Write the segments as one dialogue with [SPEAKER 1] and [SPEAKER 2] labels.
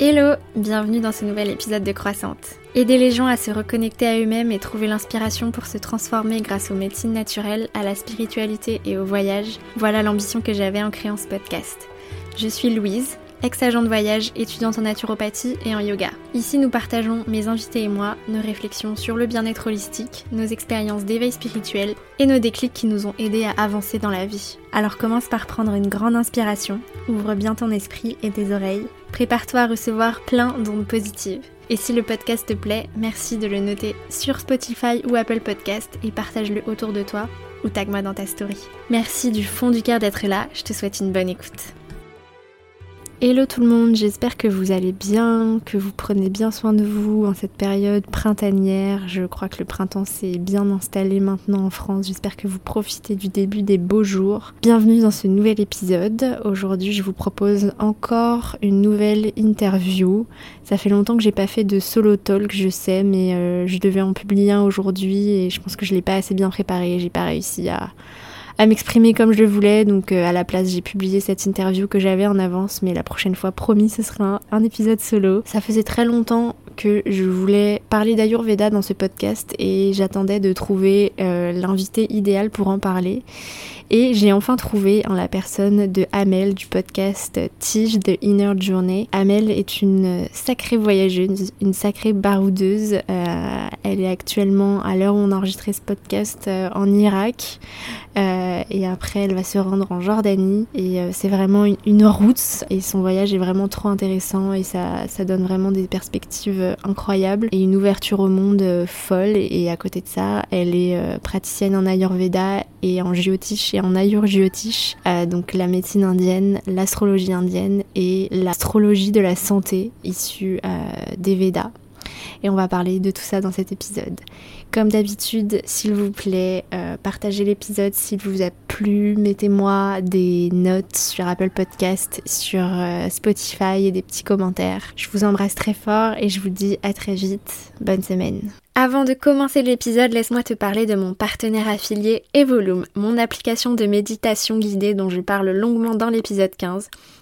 [SPEAKER 1] Hello, bienvenue dans ce nouvel épisode de Croissante. Aider les gens à se reconnecter à eux-mêmes et trouver l'inspiration pour se transformer grâce aux médecines naturelles, à la spiritualité et au voyage, voilà l'ambition que j'avais en créant ce podcast. Je suis Louise, ex-agent de voyage, étudiante en naturopathie et en yoga. Ici, nous partageons, mes invités et moi, nos réflexions sur le bien-être holistique, nos expériences d'éveil spirituel et nos déclics qui nous ont aidés à avancer dans la vie. Alors commence par prendre une grande inspiration, ouvre bien ton esprit et tes oreilles Prépare-toi à recevoir plein d'ondes positives. Et si le podcast te plaît, merci de le noter sur Spotify ou Apple Podcast et partage-le autour de toi ou tag-moi dans ta story. Merci du fond du cœur d'être là, je te souhaite une bonne écoute. Hello tout le monde, j'espère que vous allez bien, que vous prenez bien soin de vous en cette période printanière. Je crois que le printemps s'est bien installé maintenant en France. J'espère que vous profitez du début des beaux jours. Bienvenue dans ce nouvel épisode. Aujourd'hui, je vous propose encore une nouvelle interview. Ça fait longtemps que j'ai pas fait de solo talk, je sais, mais euh, je devais en publier un aujourd'hui et je pense que je l'ai pas assez bien préparé. J'ai pas réussi à à m'exprimer comme je le voulais. Donc euh, à la place, j'ai publié cette interview que j'avais en avance, mais la prochaine fois, promis, ce sera un, épisode solo. Ça faisait très longtemps que je voulais parler d'Ayurveda dans ce podcast et j'attendais de trouver euh, l'invité idéal pour en parler. Et j'ai enfin trouvé en la personne de Amel du podcast Tige de Inner Journey. Amel est une sacrée voyageuse, une sacrée baroudeuse. Euh, elle est actuellement, à l'heure où on enregistrait ce podcast, en Irak. Euh, et après, elle va se rendre en Jordanie. Et c'est vraiment une, route. Et son voyage est vraiment trop intéressant. Et ça, ça donne vraiment des perspectives incroyables. Et une ouverture au monde folle. Et à côté de ça, elle est praticienne en Ayurveda et en Jyotish en Ayurjyotish, euh, donc la médecine indienne, l'astrologie indienne et l'astrologie de la santé issue euh, des Védas. Et on va parler de tout ça dans cet épisode. Comme d'habitude, s'il vous plaît, euh, partagez l'épisode s'il vous a plu. Mettez-moi des notes sur Apple Podcast, sur Spotify et des petits commentaires. Je vous embrasse très fort et je vous dis à très vite. Bonne semaine. Avant de commencer l'épisode, laisse-moi te parler de mon partenaire affilié Evolume, mon application de méditation guidée dont je parle longuement dans l'épisode 15.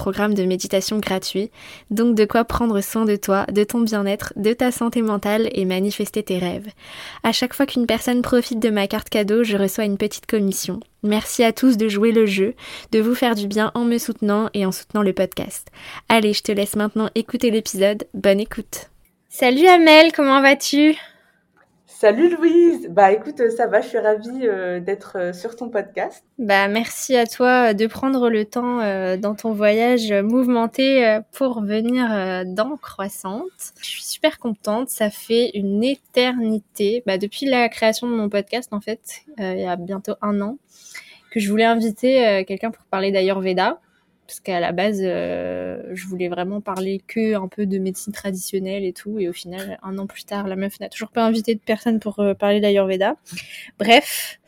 [SPEAKER 1] programme de méditation gratuit, donc de quoi prendre soin de toi, de ton bien-être, de ta santé mentale et manifester tes rêves. À chaque fois qu'une personne profite de ma carte cadeau, je reçois une petite commission. Merci à tous de jouer le jeu, de vous faire du bien en me soutenant et en soutenant le podcast. Allez, je te laisse maintenant écouter l'épisode. Bonne écoute. Salut Amel, comment vas-tu?
[SPEAKER 2] Salut Louise, bah écoute, ça va, je suis ravie euh, d'être euh, sur ton podcast.
[SPEAKER 1] Bah merci à toi de prendre le temps euh, dans ton voyage mouvementé pour venir dans Croissante. Je suis super contente, ça fait une éternité, bah depuis la création de mon podcast en fait, il y a bientôt un an, que je voulais inviter quelqu'un pour parler d'Ayurveda parce qu'à la base, euh, je voulais vraiment parler que un peu de médecine traditionnelle et tout, et au final, un an plus tard, la meuf n'a toujours pas invité de personne pour euh, parler d'Ayurveda. Bref,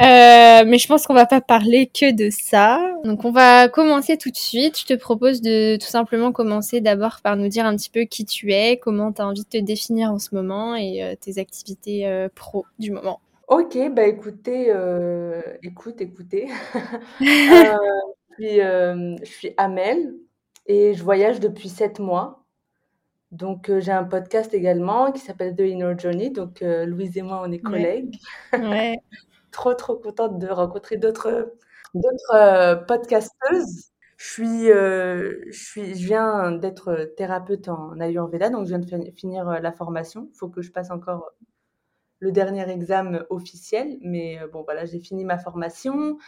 [SPEAKER 1] euh, mais je pense qu'on va pas parler que de ça. Donc, on va commencer tout de suite. Je te propose de tout simplement commencer d'abord par nous dire un petit peu qui tu es, comment tu as envie de te définir en ce moment et tes activités pro du moment.
[SPEAKER 2] Ok, bah écoutez, écoute, écoutez. euh, je suis Amel et je voyage depuis sept mois. Donc, euh, j'ai un podcast également qui s'appelle The Inner Journey. Donc, euh, Louise et moi, on est collègues. Ouais. trop, trop contente de rencontrer d'autres d'autres podcasteuses. Je suis, je suis, je viens d'être thérapeute en Ayurveda, donc je viens de finir la formation. Il faut que je passe encore le dernier examen officiel, mais bon, voilà, j'ai fini ma formation.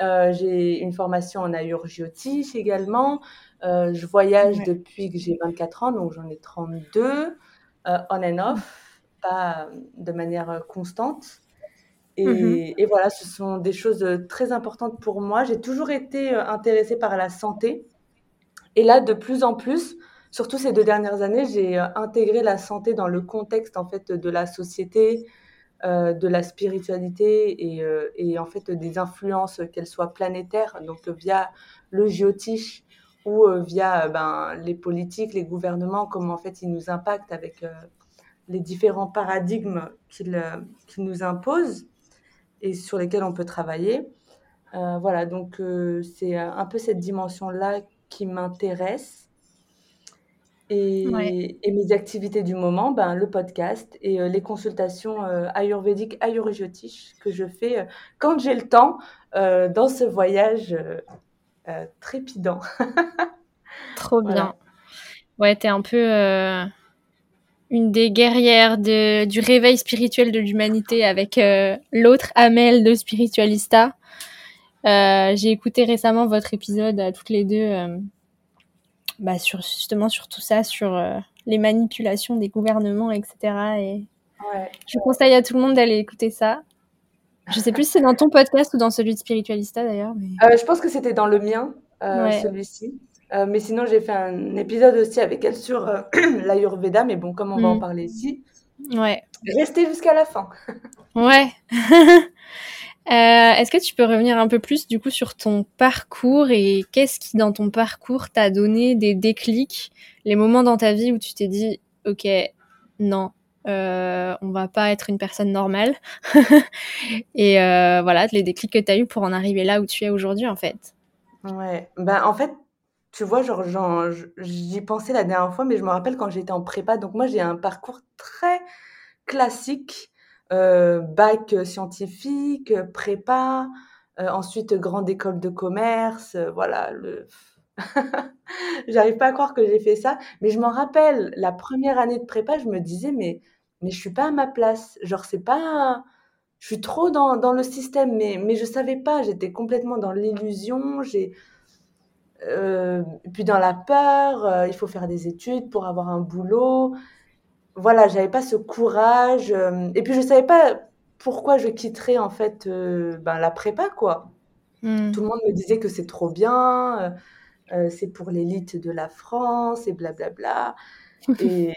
[SPEAKER 2] Euh, j'ai une formation en Ayurjyotish également. Euh, je voyage depuis que j'ai 24 ans, donc j'en ai 32, euh, on and off, pas de manière constante. Mm-hmm. Et, voilà, ce sont des choses très importantes pour moi. J'ai toujours été intéressée par la santé. Et là, de plus en plus, surtout ces deux dernières années, j'ai intégré la santé dans le contexte en fait de la société, de la spiritualité et, et, en fait des influences, qu'elles soient planétaires, donc via le géotiche ou via ben, les politiques, les gouvernements, comment en fait ils nous impactent avec les différents paradigmes qu'ils nous imposent et sur lesquels on peut travailler. Euh, voilà, donc euh, c'est un peu cette dimension-là qui m'intéresse. Et, mes activités du moment, ben, le podcast et euh, les consultations ayurvédiques, ayurvédiques que je fais quand j'ai le temps dans ce voyage trépidant.
[SPEAKER 1] Trop bien. Ouais, t'es un peu une des guerrières de, du réveil spirituel de l'humanité avec l'autre Amel de Spiritualista. Euh, j'ai écouté récemment votre épisode à toutes les deux, euh, bah, sur, justement sur tout ça, sur euh, les manipulations des gouvernements, etc. Et je conseille à tout le monde d'aller écouter ça. Je sais plus si c'est dans ton podcast ou dans celui de Spiritualista d'ailleurs.
[SPEAKER 2] Mais... je pense que c'était dans le mien, celui-ci. mais sinon, j'ai fait un épisode aussi avec elle sur l'Ayurveda, mais bon, comme on va en mm. parler ici,
[SPEAKER 1] ouais.
[SPEAKER 2] restez jusqu'à la fin.
[SPEAKER 1] ouais. Euh, est-ce que tu peux revenir un peu plus du coup sur ton parcours et qu'est-ce qui dans ton parcours t'a donné des déclics, les moments dans ta vie où tu t'es dit ok non euh, on va pas être une personne normale. Et euh, voilà les déclics que tu as eu pour en arriver là où tu es aujourd'hui en fait.
[SPEAKER 2] Ouais, ben en fait tu vois genre j'y pensais la dernière fois mais je me rappelle quand j'étais en prépa. Donc moi j'ai un parcours très classique bac scientifique, prépa, euh, ensuite grande école de commerce, euh, voilà. Le... J'arrive pas à croire que j'ai fait ça, mais je m'en rappelle, la première année de prépa, je me disais, mais, mais je suis pas à ma place. Genre, c'est pas. Je suis trop dans, dans le système, mais, mais je savais pas, j'étais complètement dans l'illusion, j'ai. puis dans la peur, il faut faire des études pour avoir un boulot voilà, j'avais pas ce courage. Euh, et puis je savais pas pourquoi je quitterais en fait euh, ben, la prépa quoi. Hmm. Tout le monde me disait que c'est trop bien, euh, c'est pour l'élite de la France et blablabla. et,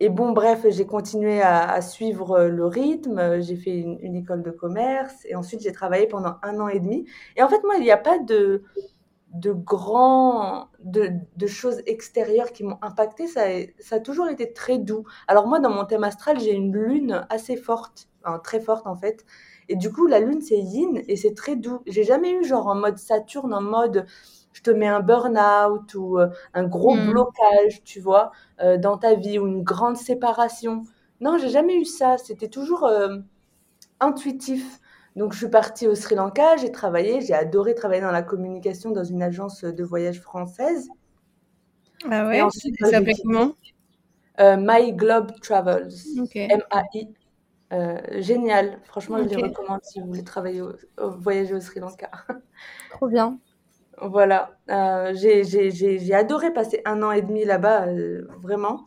[SPEAKER 2] et bon, bref, j'ai continué à, suivre le rythme. J'ai fait une, une, école de commerce et ensuite j'ai travaillé pendant un an et demi. Et en fait, moi, il n'y a pas de de grands, de, de, choses extérieures qui m'ont impacté, ça, ça a toujours été très doux. Alors moi, dans mon thème astral, j'ai une lune assez forte, très forte en fait. Et du coup, la lune, c'est yin et c'est très doux. J'ai jamais eu genre en mode Saturne, en mode je te mets un burn-out ou euh, un gros hmm. blocage, tu vois, euh, dans ta vie ou une grande séparation. Non, j'ai jamais eu ça. C'était toujours euh, intuitif. Donc, je suis partie au Sri Lanka, j'ai travaillé, j'ai adoré travailler dans la communication dans une agence de voyage française.
[SPEAKER 1] Ah ouais ensuite, Ça s'appelait comment?
[SPEAKER 2] euh, My Globe Travels. M-A-I. Euh, génial. Franchement, je les recommande si vous voulez travailler au, voyager au Sri Lanka.
[SPEAKER 1] Trop bien.
[SPEAKER 2] Voilà. Euh, j'ai adoré passer un an et demi là-bas, vraiment.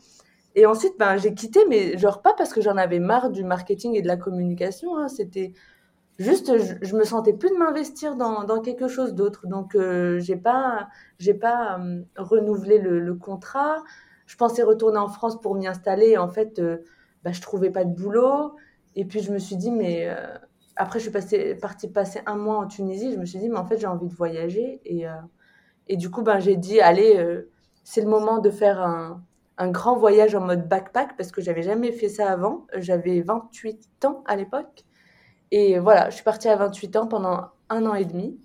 [SPEAKER 2] Et ensuite, ben, j'ai quitté, mais genre pas parce que j'en avais marre du marketing et de la communication. Hein. C'était juste je, me sentais plus de m'investir dans, quelque chose d'autre. Donc euh, j'ai pas j'ai pas euh, renouvelé le, contrat. Je pensais retourner en France pour m'y installer. En fait euh, bah, je trouvais pas de boulot. Et puis je me suis dit mais après je suis passée, partie passer un mois en Tunisie. Je me suis dit mais en fait j'ai envie de voyager. Et et du coup ben j'ai dit allez c'est le moment de faire un un grand voyage en mode backpack parce que j'avais jamais fait ça avant. J'avais 28 ans à l'époque et voilà, je suis partie à 28 ans pendant un an et demi.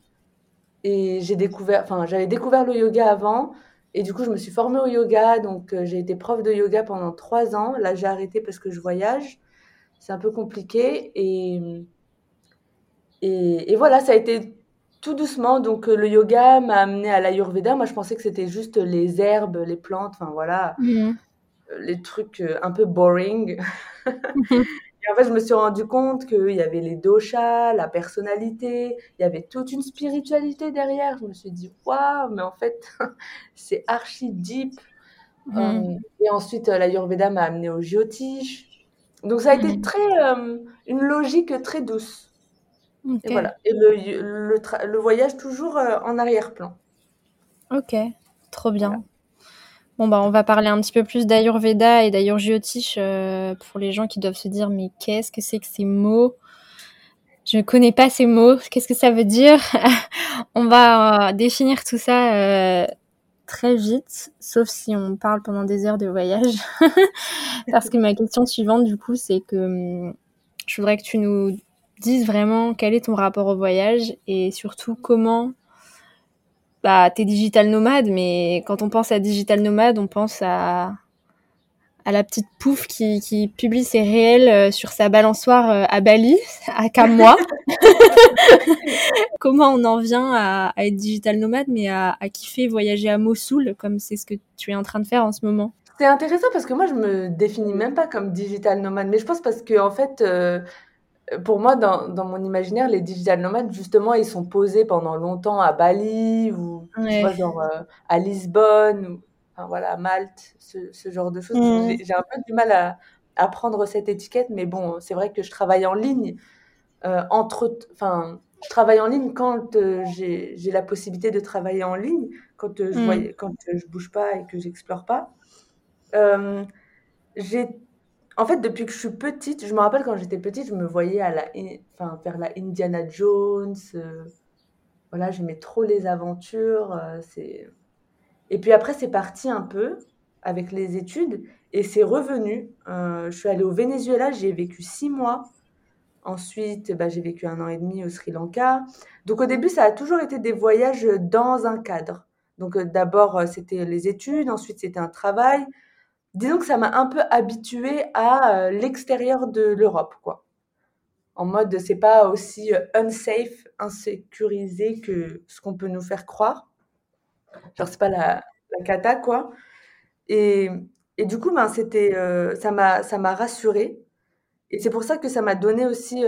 [SPEAKER 2] Et j'ai découvert, enfin, j'avais découvert le yoga avant. Et du coup, je me suis formée au yoga. Donc, euh, j'ai été prof de yoga pendant trois ans. Là, j'ai arrêté parce que je voyage. C'est un peu compliqué. Et, et, voilà, ça a été tout doucement. Donc, euh, le yoga m'a amené à l'Ayurveda. Moi, je pensais que c'était juste les herbes, les plantes, enfin voilà, mhm. les trucs euh, un peu boring. Et en fait, je me suis rendu compte qu'il y avait les doshas, la personnalité, il y avait toute une spiritualité derrière. Je me suis dit, waouh, mais en fait, c'est archi deep. Mhm. Euh, et ensuite, euh, l'Ayurveda m'a amené au Jyotish. Donc, ça a été mhm. très, euh, une logique très douce. Et voilà. Et le, le, le voyage toujours en arrière-plan.
[SPEAKER 1] Ok, trop bien. Bon, bah, on va parler un petit peu plus d'Ayurveda et d'Ayurjyotish euh, pour les gens qui doivent se dire mais qu'est-ce que c'est que ces mots? Je ne connais pas ces mots. Qu'est-ce que ça veut dire? On va euh, définir tout ça euh, très vite, sauf si on parle pendant des heures de voyage. Parce que ma question suivante, du coup, c'est que hum, je voudrais que tu nous dises vraiment quel est ton rapport au voyage et surtout comment bah, t'es digital nomade, mais quand on pense à digital nomade, on pense à, à la petite pouf qui, qui publie ses réels euh, sur sa balançoire euh, à Bali, à Kamwa. Comment on en vient à, à, être digital nomade, mais à, à kiffer voyager à Mossoul, comme c'est ce que tu es en train de faire en ce moment?
[SPEAKER 2] C'est intéressant parce que moi, je me définis même pas comme digital nomade, mais je pense parce que en fait, euh, pour moi, dans, dans, mon imaginaire, les digital nomades, justement, ils sont posés pendant longtemps à Bali ou ouais. tu vois, genre euh, à Lisbonne ou enfin, voilà, à Malte, ce, ce, genre de choses. Mmh. J'ai un peu du mal à, à, prendre cette étiquette, mais bon, c'est vrai que je travaille en ligne. Euh, entre, enfin, je travaille en ligne quand euh, j'ai la possibilité de travailler en ligne, quand euh, je mmh. voyais, quand je bouge pas et que j'explore pas. Euh, j'ai en fait, depuis que je suis petite, je me rappelle quand j'étais petite, je me voyais à la, faire la Indiana Jones. Euh, voilà, j'aimais trop les aventures. Euh. Et puis après, c'est parti un peu avec les études et c'est revenu. Euh, je suis allée au Venezuela, j'ai vécu six mois. Ensuite, bah, j'ai vécu un an et demi au Sri Lanka. Donc au début, ça a toujours été des voyages dans un cadre. Donc d'abord, c'était les études, ensuite c'était un travail, disons que ça m'a un peu habituée à euh, l'extérieur de l'Europe, quoi. En mode, c'est pas aussi euh, unsafe, insécurisé que ce qu'on peut nous faire croire. Genre, c'est pas la, la cata, quoi. Et, et du coup, ben, c'était, euh, ça m'a, ça m'a rassurée. Et c'est pour ça que ça m'a donné aussi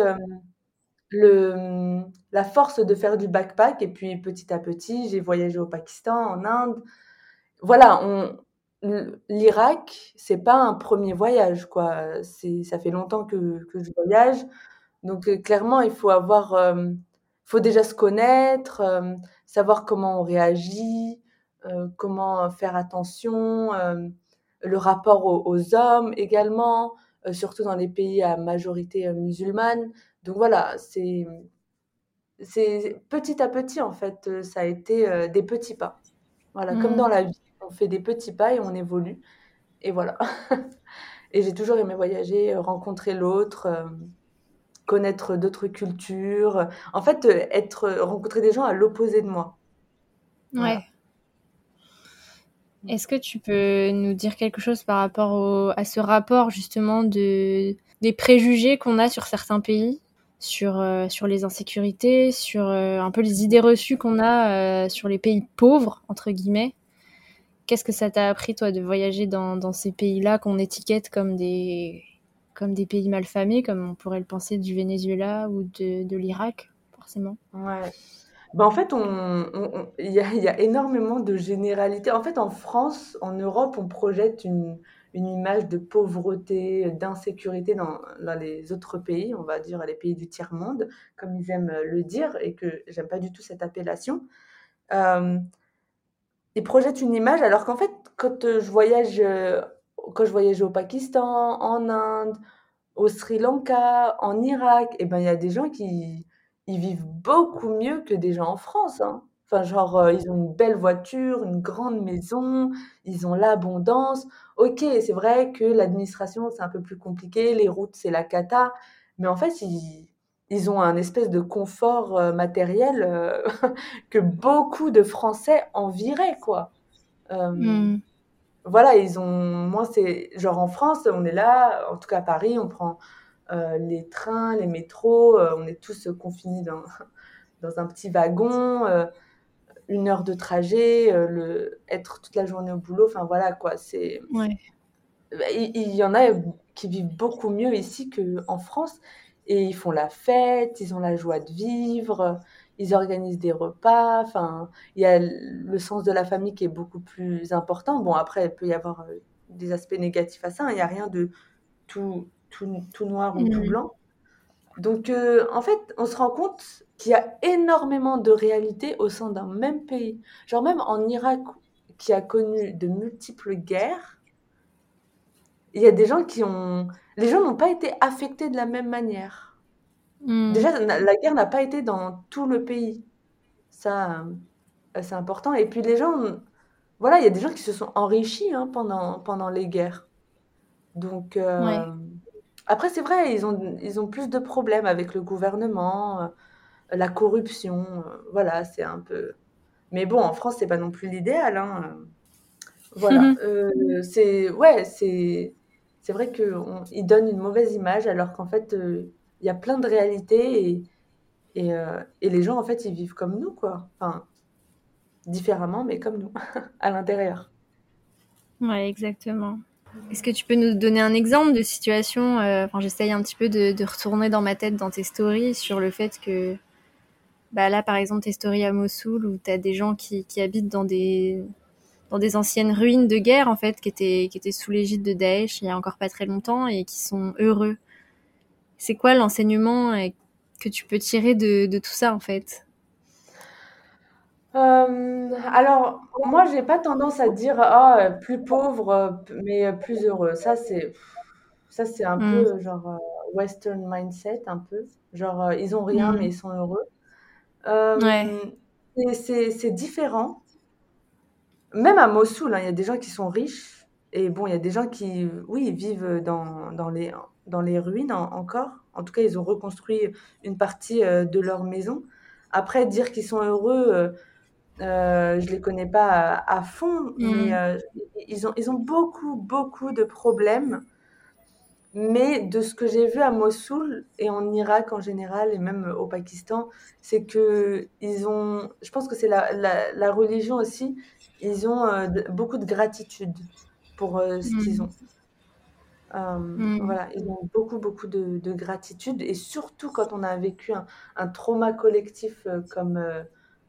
[SPEAKER 2] le, la force de faire du backpack. Et puis, petit à petit, j'ai voyagé au Pakistan, en Inde. Voilà, l'Irak, c'est pas un premier voyage, quoi. C'est, ça fait longtemps que, que je voyage. Donc, euh, clairement, il faut avoir, euh, faut déjà se connaître, euh, savoir comment on réagit, euh, comment faire attention, le rapport aux, aux hommes également, surtout dans les pays à majorité musulmane. Donc voilà, c'est, c'est petit à petit, en fait, ça a été des petits pas. Voilà, mmh. comme dans la vie on fait des petits pas et on évolue. Et voilà. et j'ai toujours aimé voyager, euh, rencontrer l'autre, euh, connaître d'autres cultures. En fait, euh, être, rencontrer des gens à l'opposé de moi.
[SPEAKER 1] Ouais. Est-ce que tu peux nous dire quelque chose par rapport à ce rapport justement de, des préjugés qu'on a sur certains pays, sur, les insécurités, sur un peu les idées reçues qu'on a sur les pays pauvres, entre guillemets? Qu'est-ce que ça t'a appris, toi, de voyager dans, ces pays-là qu'on étiquette comme des, comme des pays malfamés, comme on pourrait le penser du Venezuela ou de, l'Irak, forcément?
[SPEAKER 2] Ouais. Ben en fait, il on, on, y, a, énormément de généralités. En fait, en France, en Europe, on projette une, une image de pauvreté, d'insécurité dans, dans, les autres pays, on va dire les pays du tiers-monde, comme ils aiment le dire, et que j'aime pas du tout cette appellation. Euh, ils projettent une image, alors qu'en fait, quand euh, je voyage, euh, quand je voyage au Pakistan, en Inde, au Sri Lanka, en Irak, et eh ben il y a des gens qui ils vivent beaucoup mieux que des gens en France. Hein. Enfin, genre, euh, ils ont une belle voiture, une grande maison, ils ont l'abondance. Ok, c'est vrai que l'administration, c'est un peu plus compliqué, les routes, c'est la cata, mais en fait, ils, ils ont un espèce de confort euh, matériel euh, que beaucoup de Français envieraient, quoi. Euh, mmh. Voilà, ils ont. Moi, c'est. Genre en France, on est là, en tout cas à Paris, on prend les trains, les métros, on est tous confinés dans, dans un petit wagon, une heure de trajet, le, être toute la journée au boulot, enfin voilà, quoi. C'est.
[SPEAKER 1] Ouais.
[SPEAKER 2] Il, il y en a qui vivent beaucoup mieux ici qu'en France et ils font la fête, ils ont la joie de vivre, ils organisent des repas. Enfin, il y a le sens de la famille qui est beaucoup plus important. Bon, après, il peut y avoir euh, des aspects négatifs à ça. Hein. Il n'y a rien de tout, tout, tout noir ou mmh. tout blanc. Donc, euh, en fait, on se rend compte qu'il y a énormément de réalités au sein d'un même pays. Genre, même en Irak, qui a connu de multiples guerres, il y a des gens qui ont... Les gens n'ont pas été affectés de la même manière. Hmm. Déjà, la guerre n'a pas été dans tout le pays. Ça, euh, c'est important. Et puis les gens, voilà, il y a des gens qui se sont enrichis hein, pendant, pendant les guerres. Donc, euh, après, c'est vrai, ils ont, ils ont plus de problèmes avec le gouvernement, euh, la corruption. voilà, c'est un peu. Mais bon, en France, c'est pas non plus l'idéal. Hein. Voilà. C'est ouais, c'est c'est vrai qu'ils donnent une mauvaise image alors qu'en fait, il y a plein de réalités et, et, et, les gens, en fait, ils vivent comme nous, quoi. Enfin, différemment, mais comme nous, à l'intérieur.
[SPEAKER 1] Ouais, exactement. Est-ce que tu peux nous donner un exemple de situation euh, Enfin, j'essaye un petit peu de, retourner dans ma tête dans tes stories sur le fait que, bah là, par exemple, tes stories à Mossoul où tu as des gens qui, qui, habitent dans des dans des anciennes ruines de guerre en fait qui étaient qui étaient sous l'égide de Daesh il y a encore pas très longtemps et qui sont heureux. C'est quoi l'enseignement euh, que tu peux tirer de, de tout ça en fait?
[SPEAKER 2] Euh, alors, moi, j'ai pas tendance à dire ah plus pauvre, mais plus heureux. Ça, c'est ça, c'est un hmm. peu genre euh, Western mindset, un peu. Genre, euh, ils ont rien, hmm. mais ils sont heureux. c'est différent. Même à Mossoul, hein, il y a des gens qui sont riches. Et bon, il y a des gens qui, oui, vivent dans, dans les, dans les ruines encore. En tout cas, ils ont reconstruit une partie de leur maison. Après, dire qu'ils sont heureux, euh, je les connais pas à, fond, mais mm. euh, ils, ont, ils ont beaucoup, beaucoup de problèmes. Mais de ce que j'ai vu à Mossoul et en Irak en général, et même au Pakistan, c'est que ils ont, je pense que c'est la, la, religion aussi, ils ont euh, beaucoup de gratitude pour euh, ce qu'ils mm. ont. Mm. Voilà, ils ont beaucoup, beaucoup de, de, gratitude. Et surtout quand on a vécu un, un trauma collectif comme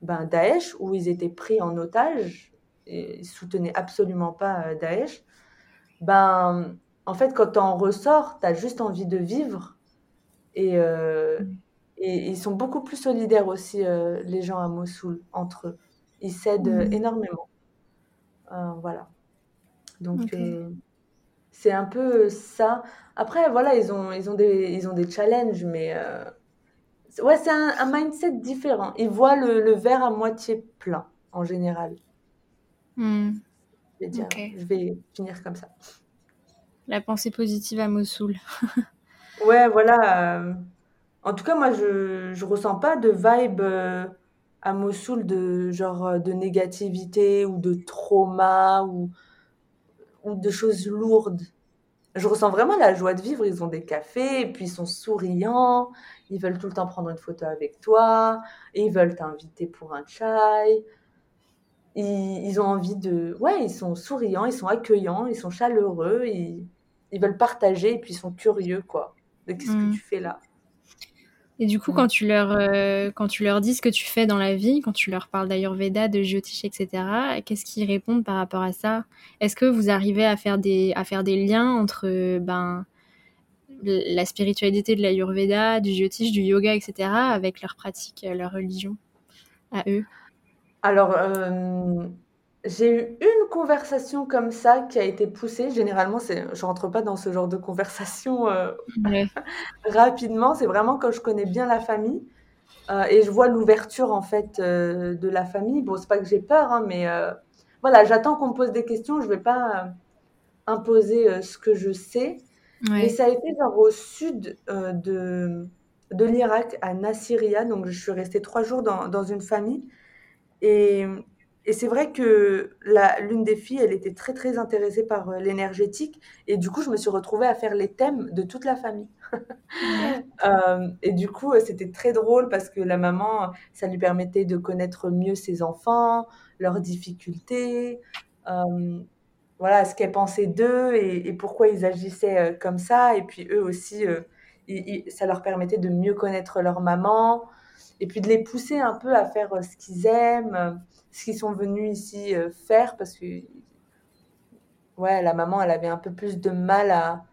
[SPEAKER 2] ben, Daesh, où ils étaient pris en otage, et ils soutenaient absolument pas euh, Daesh, ben, en fait, quand tu en ressors, tu as juste envie de vivre. Et, euh, et, ils sont beaucoup plus solidaires aussi, euh, les gens à Mossoul, entre eux. Ils s'aident énormément. Voilà. Donc, c'est un peu ça. Après, voilà, ils ont, ils ont, des, ils ont des challenges, mais ouais, c'est un, mindset différent. Ils voient le, verre à moitié plein, en général. Hmm. Je, vais dire, je vais finir comme ça.
[SPEAKER 1] La pensée positive à Mossoul.
[SPEAKER 2] ouais, voilà. Euh, en tout cas, moi, je ne ressens pas de vibe euh, à Mossoul de genre euh, de négativité ou de trauma ou, ou de choses lourdes. Je ressens vraiment la joie de vivre. Ils ont des cafés, et puis ils sont souriants, ils veulent tout le temps prendre une photo avec toi, et ils veulent t'inviter pour un chai. Ils, ont envie de... Ouais, ils sont souriants, ils sont accueillants, ils sont chaleureux, ils, ils veulent partager, et puis ils sont curieux, quoi. De qu'est-ce que mm. tu fais là?
[SPEAKER 1] Et du coup, mm. quand tu leur euh, quand tu leur dis ce que tu fais dans la vie, quand tu leur parles d'Ayurveda, de Jyotish, etc., qu'est-ce qu'ils répondent par rapport à ça? Est-ce que vous arrivez à faire des à faire des liens entre ben la spiritualité de l'Ayurveda, du Jyotish, du yoga, etc., avec leur pratique, leur religion? À eux?
[SPEAKER 2] Alors, euh, j'ai eu une conversation comme ça qui a été poussée. Généralement, c'est, je rentre pas dans ce genre de conversation euh, rapidement. C'est vraiment quand je connais bien la famille euh, et je vois l'ouverture en fait de la famille. Bon, c'est pas que j'ai peur, hein, mais voilà, j'attends qu'on me pose des questions. Je vais pas imposer ce que je sais. Et ça a été genre au sud euh, de, de l'Irak, à Nasiriyah. Donc, je suis restée trois jours dans, dans une famille. Et, et c'est vrai que l'une des filles, elle était très, très intéressée par euh, l'énergétique. Et du coup, je me suis retrouvée à faire les thèmes de toute la famille. Euh, et du coup, c'était très drôle parce que la maman, ça lui permettait de connaître mieux ses enfants, leurs difficultés voilà, ce qu'elle pensait d'eux et, pourquoi ils agissaient euh, comme ça. Et puis eux aussi, euh, ça leur permettait de mieux connaître leur maman et puis de les pousser un peu à faire euh, ce qu'ils aiment, ce qu'ils sont venus ici faire parce que ouais, la maman, elle avait un peu plus de mal à,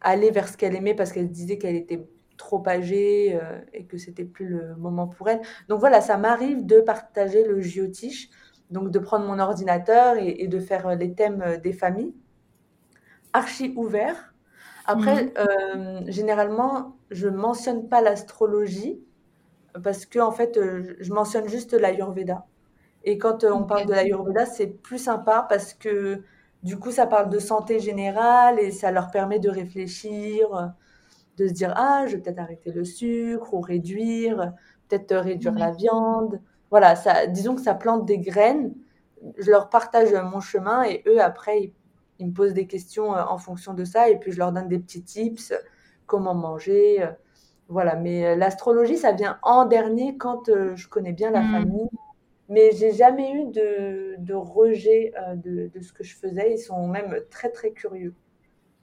[SPEAKER 2] aller vers ce qu'elle aimait parce qu'elle disait qu'elle était trop âgée et que c'était plus le moment pour elle. Donc voilà, ça m'arrive de partager le jyotish donc de prendre mon ordinateur et, de faire les thèmes des familles. Archi ouvert. Après, mmh. généralement, je mentionne pas l'astrologie parce que en fait, je mentionne juste l'Ayurveda. Et quand on parle de l'Ayurveda, c'est plus sympa parce que du coup, ça parle de santé générale et ça leur permet de réfléchir, de se dire ah, je vais peut-être arrêter le sucre ou réduire, peut-être réduire la viande. Voilà, ça, disons que ça plante des graines. Je leur partage mon chemin et eux après ils, me posent des questions euh, en fonction de ça et puis je leur donne des petits tips, comment manger. Euh, voilà, mais euh, l'astrologie, ça vient en dernier quand je connais bien la mmh. famille mais j'ai jamais eu de, de rejet euh, de, de, ce que je faisais. Ils sont même très, très curieux.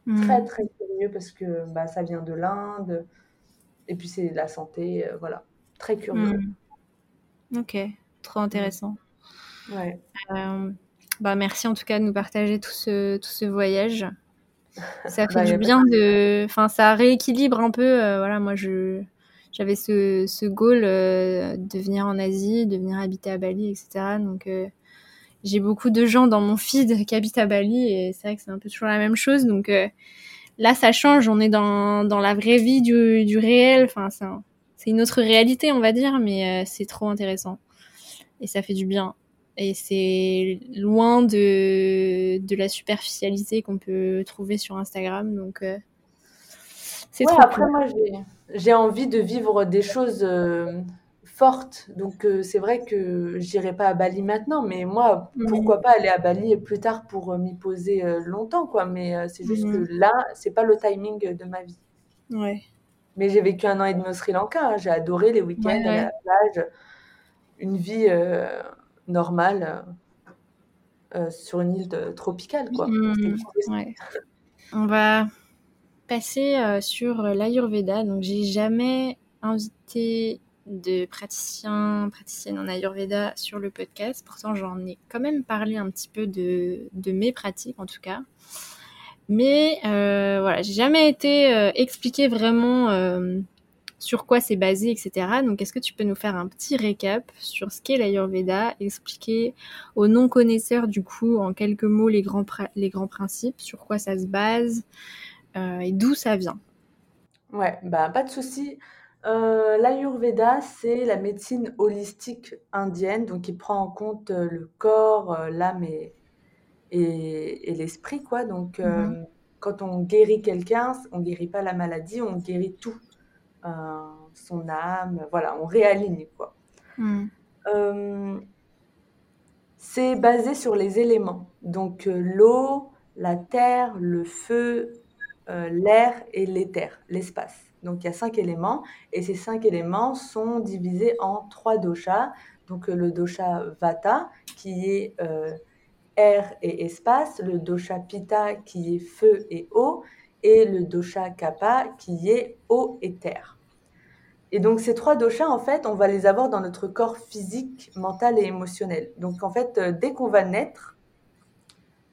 [SPEAKER 2] Hmm. Très, très curieux parce que bah, ça vient de l'Inde. Et puis, c'est la santé. Euh, voilà. Très curieux.
[SPEAKER 1] Hmm. Ok. Trop intéressant. Ouais. Euh, bah, merci en tout cas de nous partager tout ce, tout ce voyage. Ça fait bah, du bien de. Enfin, ça rééquilibre un peu. voilà, moi, je j'avais ce, ce goal euh, de venir en Asie, de venir habiter à Bali, etc. Donc euh, j'ai beaucoup de gens dans mon feed qui habitent à Bali et c'est vrai que c'est un peu toujours la même chose. Donc euh, là, ça change. On est dans, dans la vraie vie du, du réel. Enfin, c'est une autre réalité, on va dire, mais c'est trop intéressant et ça fait du bien. Et c'est loin de, de la superficialité qu'on peut trouver sur Instagram. Donc,
[SPEAKER 2] c'est trop après, moi, j'ai envie de vivre des choses euh, fortes. Donc, euh, c'est vrai que j'irai pas à Bali maintenant, mais moi, pourquoi pas aller à Bali plus tard pour euh, m'y poser longtemps, quoi. Mais c'est juste que là, c'est pas le timing de ma vie. Ouais. Mais j'ai vécu un an et demi au Sri Lanka. Hein. J'ai adoré les week-ends à la plage, une vie normale sur une île tropicale, quoi. Mmh.
[SPEAKER 1] On va passer euh, sur l'Ayurveda. Donc, j'ai jamais invité de praticiens, praticiennes en Ayurveda sur le podcast. Pourtant, j'en ai quand même parlé un petit peu de, de mes pratiques, en tout cas. Mais euh, voilà, j'ai jamais été euh, expliqué vraiment euh, sur quoi c'est basé, etc. Donc, est-ce que tu peux nous faire un petit récap sur ce qu'est l'Ayurveda, expliquer aux non-connaisseurs, du coup, en quelques mots, les grands, les grands principes, sur quoi ça se base, euh, et d'où ça vient?
[SPEAKER 2] Ouais, bah, pas de souci. Euh, L'Ayurveda, c'est la médecine holistique indienne, donc qui prend en compte euh, le corps, l'âme et, et, l'esprit, quoi. Donc, mhm. quand on guérit quelqu'un, on guérit pas la maladie, on guérit tout, son âme, voilà, on réaligne, quoi. Mhm. c'est basé sur les éléments, donc l'eau, la terre, le feu, euh, l'air et l'éther, l'espace. Donc il y a cinq éléments et ces cinq éléments sont divisés en trois doshas. Donc euh, le dosha Vata qui est euh, air et espace, le dosha Pitta qui est feu et eau et le dosha Kapha qui est eau et terre. Et donc ces trois doshas, en fait, on va les avoir dans notre corps physique, mental et émotionnel. Donc en fait, dès qu'on va naître,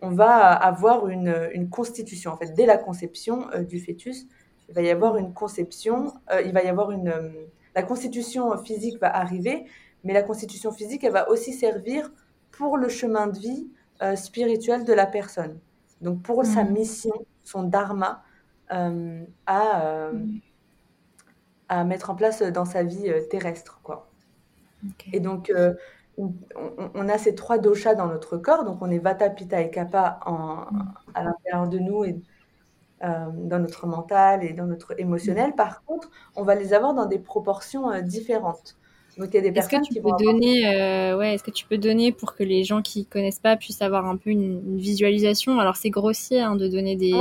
[SPEAKER 2] on va avoir une, constitution. En fait, dès la conception euh, du fœtus, il va y avoir une conception, euh, il va y avoir une... Euh, la constitution physique va arriver, mais la constitution physique, elle va aussi servir pour le chemin de vie spirituel de la personne. Donc pour sa mmh. mission, son dharma à, mmh. à mettre en place dans sa vie terrestre. Quoi. Et donc on, a ces trois doshas dans notre corps, donc on est Vata, Pitta et Kapha à l'intérieur de nous et euh, dans notre mental et dans notre émotionnel. Par contre, on va les avoir dans des proportions euh, différentes.
[SPEAKER 1] Donc il y a des personnes qui vont donner, euh, ouais, est-ce que tu peux donner pour que les gens qui connaissent pas puissent avoir un peu une, visualisation? Alors c'est grossier hein, de donner des,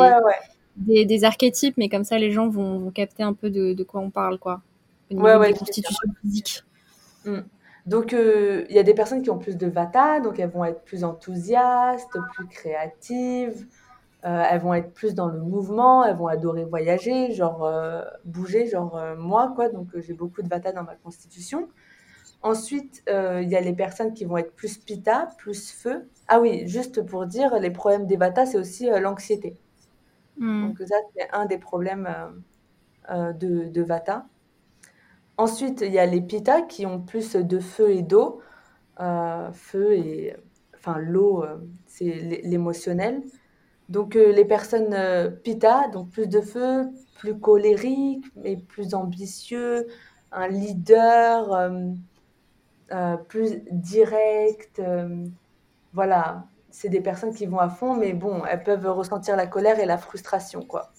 [SPEAKER 1] des, archétypes, mais comme ça les gens vont, capter un peu de, quoi on parle, quoi. Au niveau des constitutions physiques.
[SPEAKER 2] Mm. Donc, euh, il y a des personnes qui ont plus de vata, donc elles vont être plus enthousiastes, plus créatives, euh, elles vont être plus dans le mouvement, elles vont adorer voyager, genre euh, bouger, genre moi, quoi. Donc, j'ai beaucoup de vata dans ma constitution. Ensuite, il y a les personnes qui vont être plus pitta, plus feu. Ah oui, juste pour dire, les problèmes des vata, c'est aussi l'anxiété. Hmm. Donc, ça, c'est un des problèmes de, de vata. Ensuite, il y a les pitta qui ont plus de feu et d'eau. Euh, feu et enfin l'eau, c'est l'émotionnel. Donc les personnes Pitta, donc plus de feu, plus colériques, mais plus ambitieux, un leader plus direct. voilà, c'est des personnes qui vont à fond, mais bon, elles peuvent ressentir la colère et la frustration, quoi.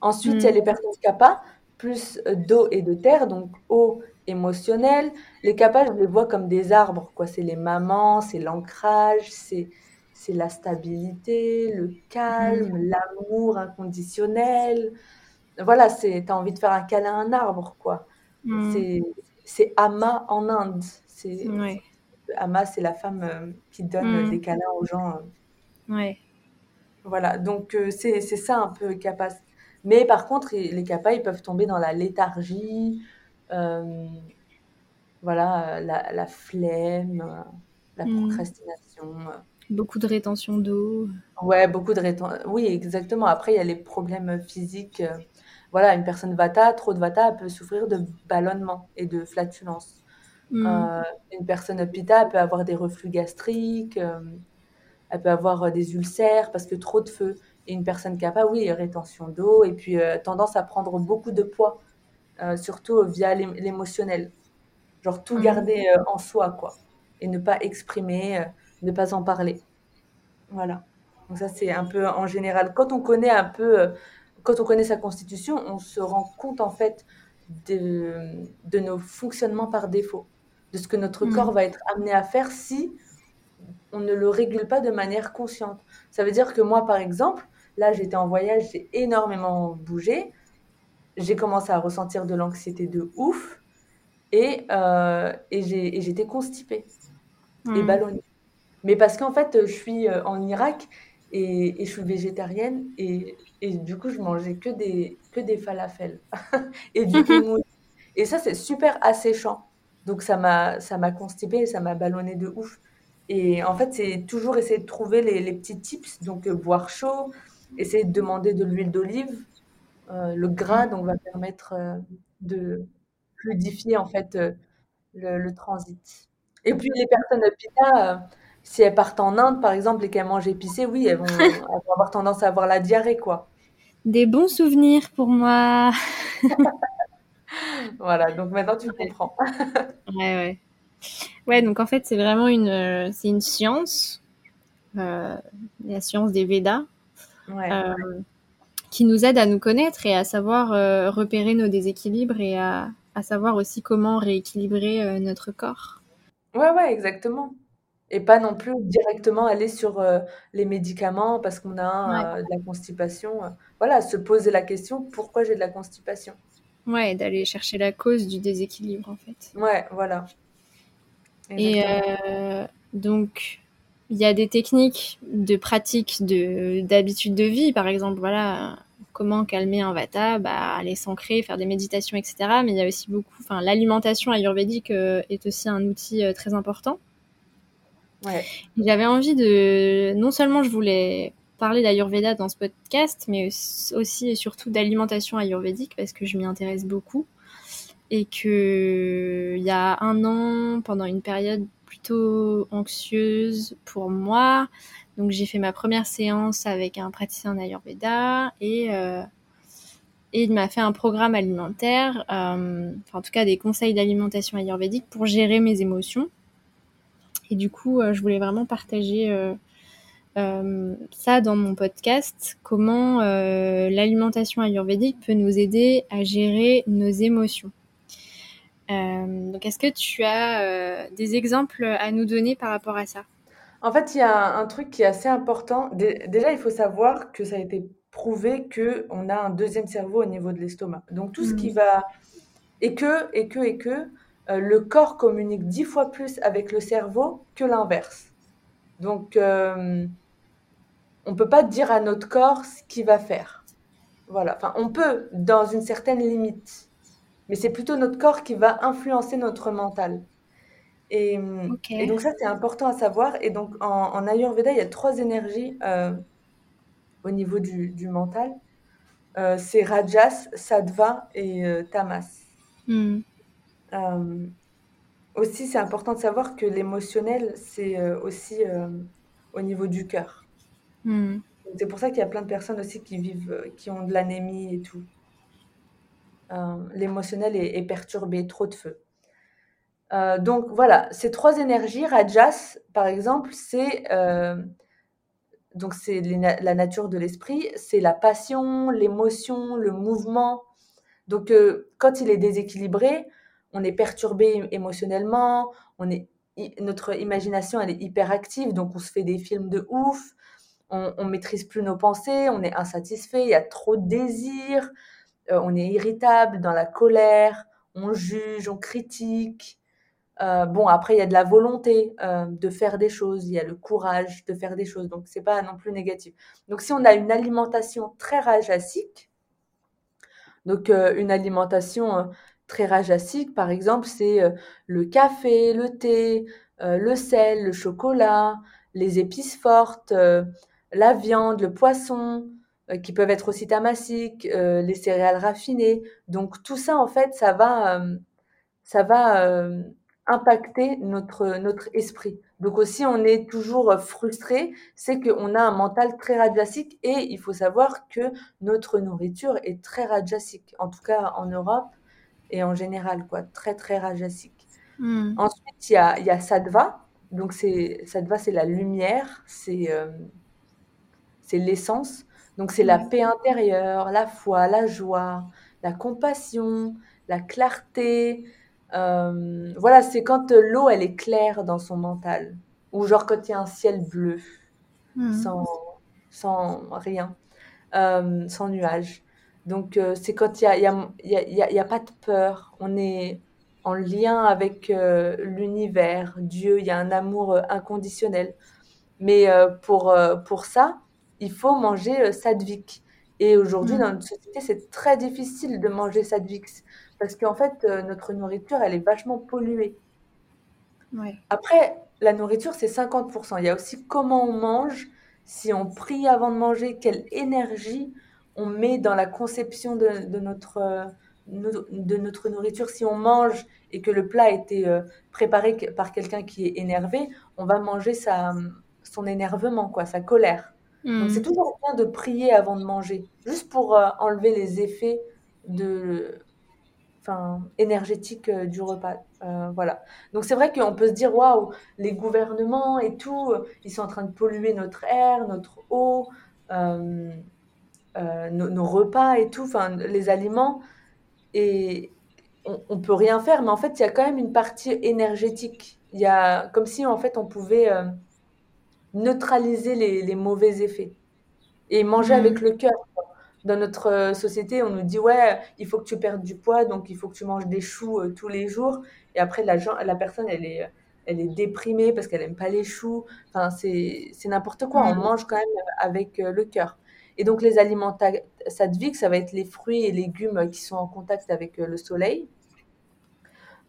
[SPEAKER 2] Ensuite, il y a mm. les personnes kappa, plus euh, d'eau et de terre, donc eau émotionnelle. Les kappa, je les vois comme des arbres, quoi. C'est les mamans, c'est l'ancrage, c'est c'est la stabilité, le calme, mm. l'amour inconditionnel. Voilà, c'est t'as envie de faire un câlin à un arbre, quoi. Mm. C'est Ama en Inde. C'est Ama, c'est la femme euh, qui donne des câlins aux gens.
[SPEAKER 1] Euh. Ouais.
[SPEAKER 2] Voilà, donc c'est c'est ça un peu kappa. Mais par contre, les kappas, ils peuvent tomber dans la léthargie, euh, voilà, la, flemme, la procrastination.
[SPEAKER 1] Beaucoup de rétention d'eau.
[SPEAKER 2] Ouais, beaucoup de rétention. Oui, exactement. Après, il y a les problèmes physiques. Voilà, une personne vata, trop de vata, peut souffrir de ballonnement et de flatulence. Hmm. Euh, une personne pitta peut avoir des reflux gastriques, euh, elle peut avoir des ulcères parce que trop de feu. Et une personne capable, oui, rétention d'eau et puis euh, tendance à prendre beaucoup de poids, euh, surtout via l'émotionnel. Genre tout mmh. garder euh, en soi, quoi. Et ne pas exprimer, ne pas en parler. Voilà. Donc ça, c'est un peu en général. Quand on connaît un peu, quand on connaît sa constitution, on se rend compte en fait de, de nos fonctionnements par défaut, de ce que notre mmh. corps va être amené à faire si on ne le régule pas de manière consciente. Ça veut dire que moi, par exemple, Là, j'étais en voyage, j'ai énormément bougé. J'ai commencé à ressentir de l'anxiété de ouf. Et, euh, et j'étais constipée et hmm. ballonnée. Mais parce qu'en fait, je suis euh, en Irak et, et je suis végétarienne. Et, et, du coup, je mangeais que des, que des falafels et du Et ça, c'est super asséchant. Donc, ça m'a constipée et ça m'a ballonné de ouf. Et en fait, c'est toujours essayer de trouver les, les petits tips. Donc, euh, boire chaud, essayer de demander de l'huile d'olive. Euh, le gras donc, va permettre euh, de fluidifier en fait le, transit. Et puis les personnes pitta, si elles partent en Inde par exemple et qu'elles mangent épicé, oui, elles vont, avoir tendance à avoir la diarrhée quoi.
[SPEAKER 1] Des bons souvenirs pour moi.
[SPEAKER 2] voilà, donc maintenant tu comprends.
[SPEAKER 1] ouais, ouais. Ouais, donc en fait, c'est vraiment une, c'est une science, la science des Védas, euh, qui nous aide à nous connaître et à savoir euh, repérer nos déséquilibres et à, à, savoir aussi comment rééquilibrer euh, notre corps.
[SPEAKER 2] Ouais, ouais, exactement. Et pas non plus directement aller sur les médicaments parce qu'on a de la constipation. Voilà, se poser la question pourquoi j'ai de la constipation?
[SPEAKER 1] Ouais, d'aller chercher la cause du déséquilibre en fait.
[SPEAKER 2] Ouais, voilà.
[SPEAKER 1] Et donc, il y a des techniques de pratique de d'habitude de vie, par exemple, voilà, comment calmer un vata, bah, aller s'ancrer, faire des méditations, etc. Mais il y a aussi beaucoup, enfin, l'alimentation ayurvédique euh, est aussi un outil euh, très important. J'avais envie de, non seulement je voulais parler d'ayurveda dans ce podcast, mais aussi et surtout d'alimentation ayurvédique parce que je m'y intéresse beaucoup et que il y a un an, pendant une période plutôt anxieuse pour moi. Donc j'ai fait ma première séance avec un praticien en Ayurveda et, euh, il m'a fait un programme alimentaire, euh, enfin, en tout cas des conseils d'alimentation ayurvédique pour gérer mes émotions. Et du coup, euh, je voulais vraiment partager ça dans mon podcast, comment l'alimentation ayurvédique peut nous aider à gérer nos émotions. Euh, donc, est-ce que tu as euh, des exemples à nous donner par rapport à ça?
[SPEAKER 2] En fait, il y a un, truc qui est assez important. déjà, il faut savoir que ça a été prouvé qu'on a un deuxième cerveau au niveau de l'estomac. Donc, tout ce qui mm. va... Et que, et que, et que, euh, le corps communique dix fois plus avec le cerveau que l'inverse. Donc, on ne peut pas dire à notre corps ce qu'il va faire. Voilà. Enfin, on peut, dans une certaine limite mais c'est plutôt notre corps qui va influencer notre mental. Et, donc ça, c'est important à savoir. Et donc en, Ayurveda, il y a trois énergies euh, au niveau du, mental. Euh, c'est Rajas, Sattva et euh, Tamas.
[SPEAKER 1] Hmm.
[SPEAKER 2] aussi, c'est important de savoir que l'émotionnel, c'est aussi au niveau du cœur.
[SPEAKER 1] Mmh.
[SPEAKER 2] C'est pour ça qu'il y a plein de personnes aussi qui vivent, qui ont de l'anémie et tout. l'émotionnel est, perturbé, trop de feu. donc voilà, ces trois énergies, Rajas, par exemple, c'est donc c'est la nature de l'esprit, c'est la passion, l'émotion, le mouvement. Donc quand il est déséquilibré, on est perturbé émotionnellement, on est notre imagination elle est hyper active, donc on se fait des films de ouf, on, on maîtrise plus nos pensées, on est insatisfait, il y a trop de désirs, euh, on est irritable, dans la colère, on juge, on critique. Euh, bon, après, il y a de la volonté euh, de faire des choses, il y a le courage de faire des choses, donc c'est pas non plus négatif. Donc, si on a une alimentation très rajasique, donc une alimentation très rajasique, par exemple, c'est le café, le thé, le sel, le chocolat, les épices fortes, la viande, le poisson, euh, qui peuvent être aussi tamasiques, euh, les céréales raffinées. Donc tout ça, en fait, ça va, euh, ça va impacter notre, notre esprit. Donc aussi, on est toujours frustré, c'est qu'on a un mental très radiasique et il faut savoir que notre nourriture est très radiasique, en tout cas en Europe et en général, quoi, très très radiasique.
[SPEAKER 1] Hmm.
[SPEAKER 2] Ensuite, il y a, y a Sattva. Donc c'est Sattva, c'est la lumière, c'est c'est l'essence. Donc c'est la paix intérieure, la foi, la joie, la compassion, la clarté. Euh, voilà, c'est quand l'eau, elle est claire dans son mental. Ou genre quand il y a un ciel bleu,
[SPEAKER 1] hmm.
[SPEAKER 2] sans, sans rien, euh, sans nuages. Donc euh, c'est quand il n'y a, y a, y a, y a, pas de peur. On est en lien avec l'univers, Dieu, il y a un amour inconditionnel. Mais pour, pour ça, il faut manger euh, sadvik. Et aujourd'hui, mm. dans notre société, c'est très difficile de manger sadvik parce qu'en fait, euh, notre nourriture, elle est vachement polluée. Après, la nourriture, c'est 50%. Il y a aussi comment on mange, si on prie avant de manger, quelle énergie on met dans la conception de, notre, euh, de notre nourriture. Si on mange et que le plat a été préparé par quelqu'un qui est énervé, on va manger sa, son énervement, quoi, sa colère. Donc c'est hmm. toujours bien de prier avant de manger, juste pour euh, enlever les effets de, enfin, énergétiques euh, du repas. Euh, voilà. Donc c'est vrai qu'on peut se dire waouh, les gouvernements et tout, ils sont en train de polluer notre air, notre eau, nos, repas et tout, enfin les aliments. Et on, on peut rien faire, mais en fait il y a quand même une partie énergétique. Il y a comme si en fait on pouvait neutraliser les, mauvais effets et manger mm. avec le cœur. Dans notre euh, société, on nous dit ouais, il faut que tu perdes du poids, donc il faut que tu manges des choux euh, tous les jours. Et après, la, la personne, elle est, elle est déprimée parce qu'elle n'aime pas les choux. Enfin, c'est n'importe quoi. On mm. mange quand même avec euh, le cœur. Et donc, les aliments sadviques, ça va être les fruits et légumes qui sont en contact avec le soleil.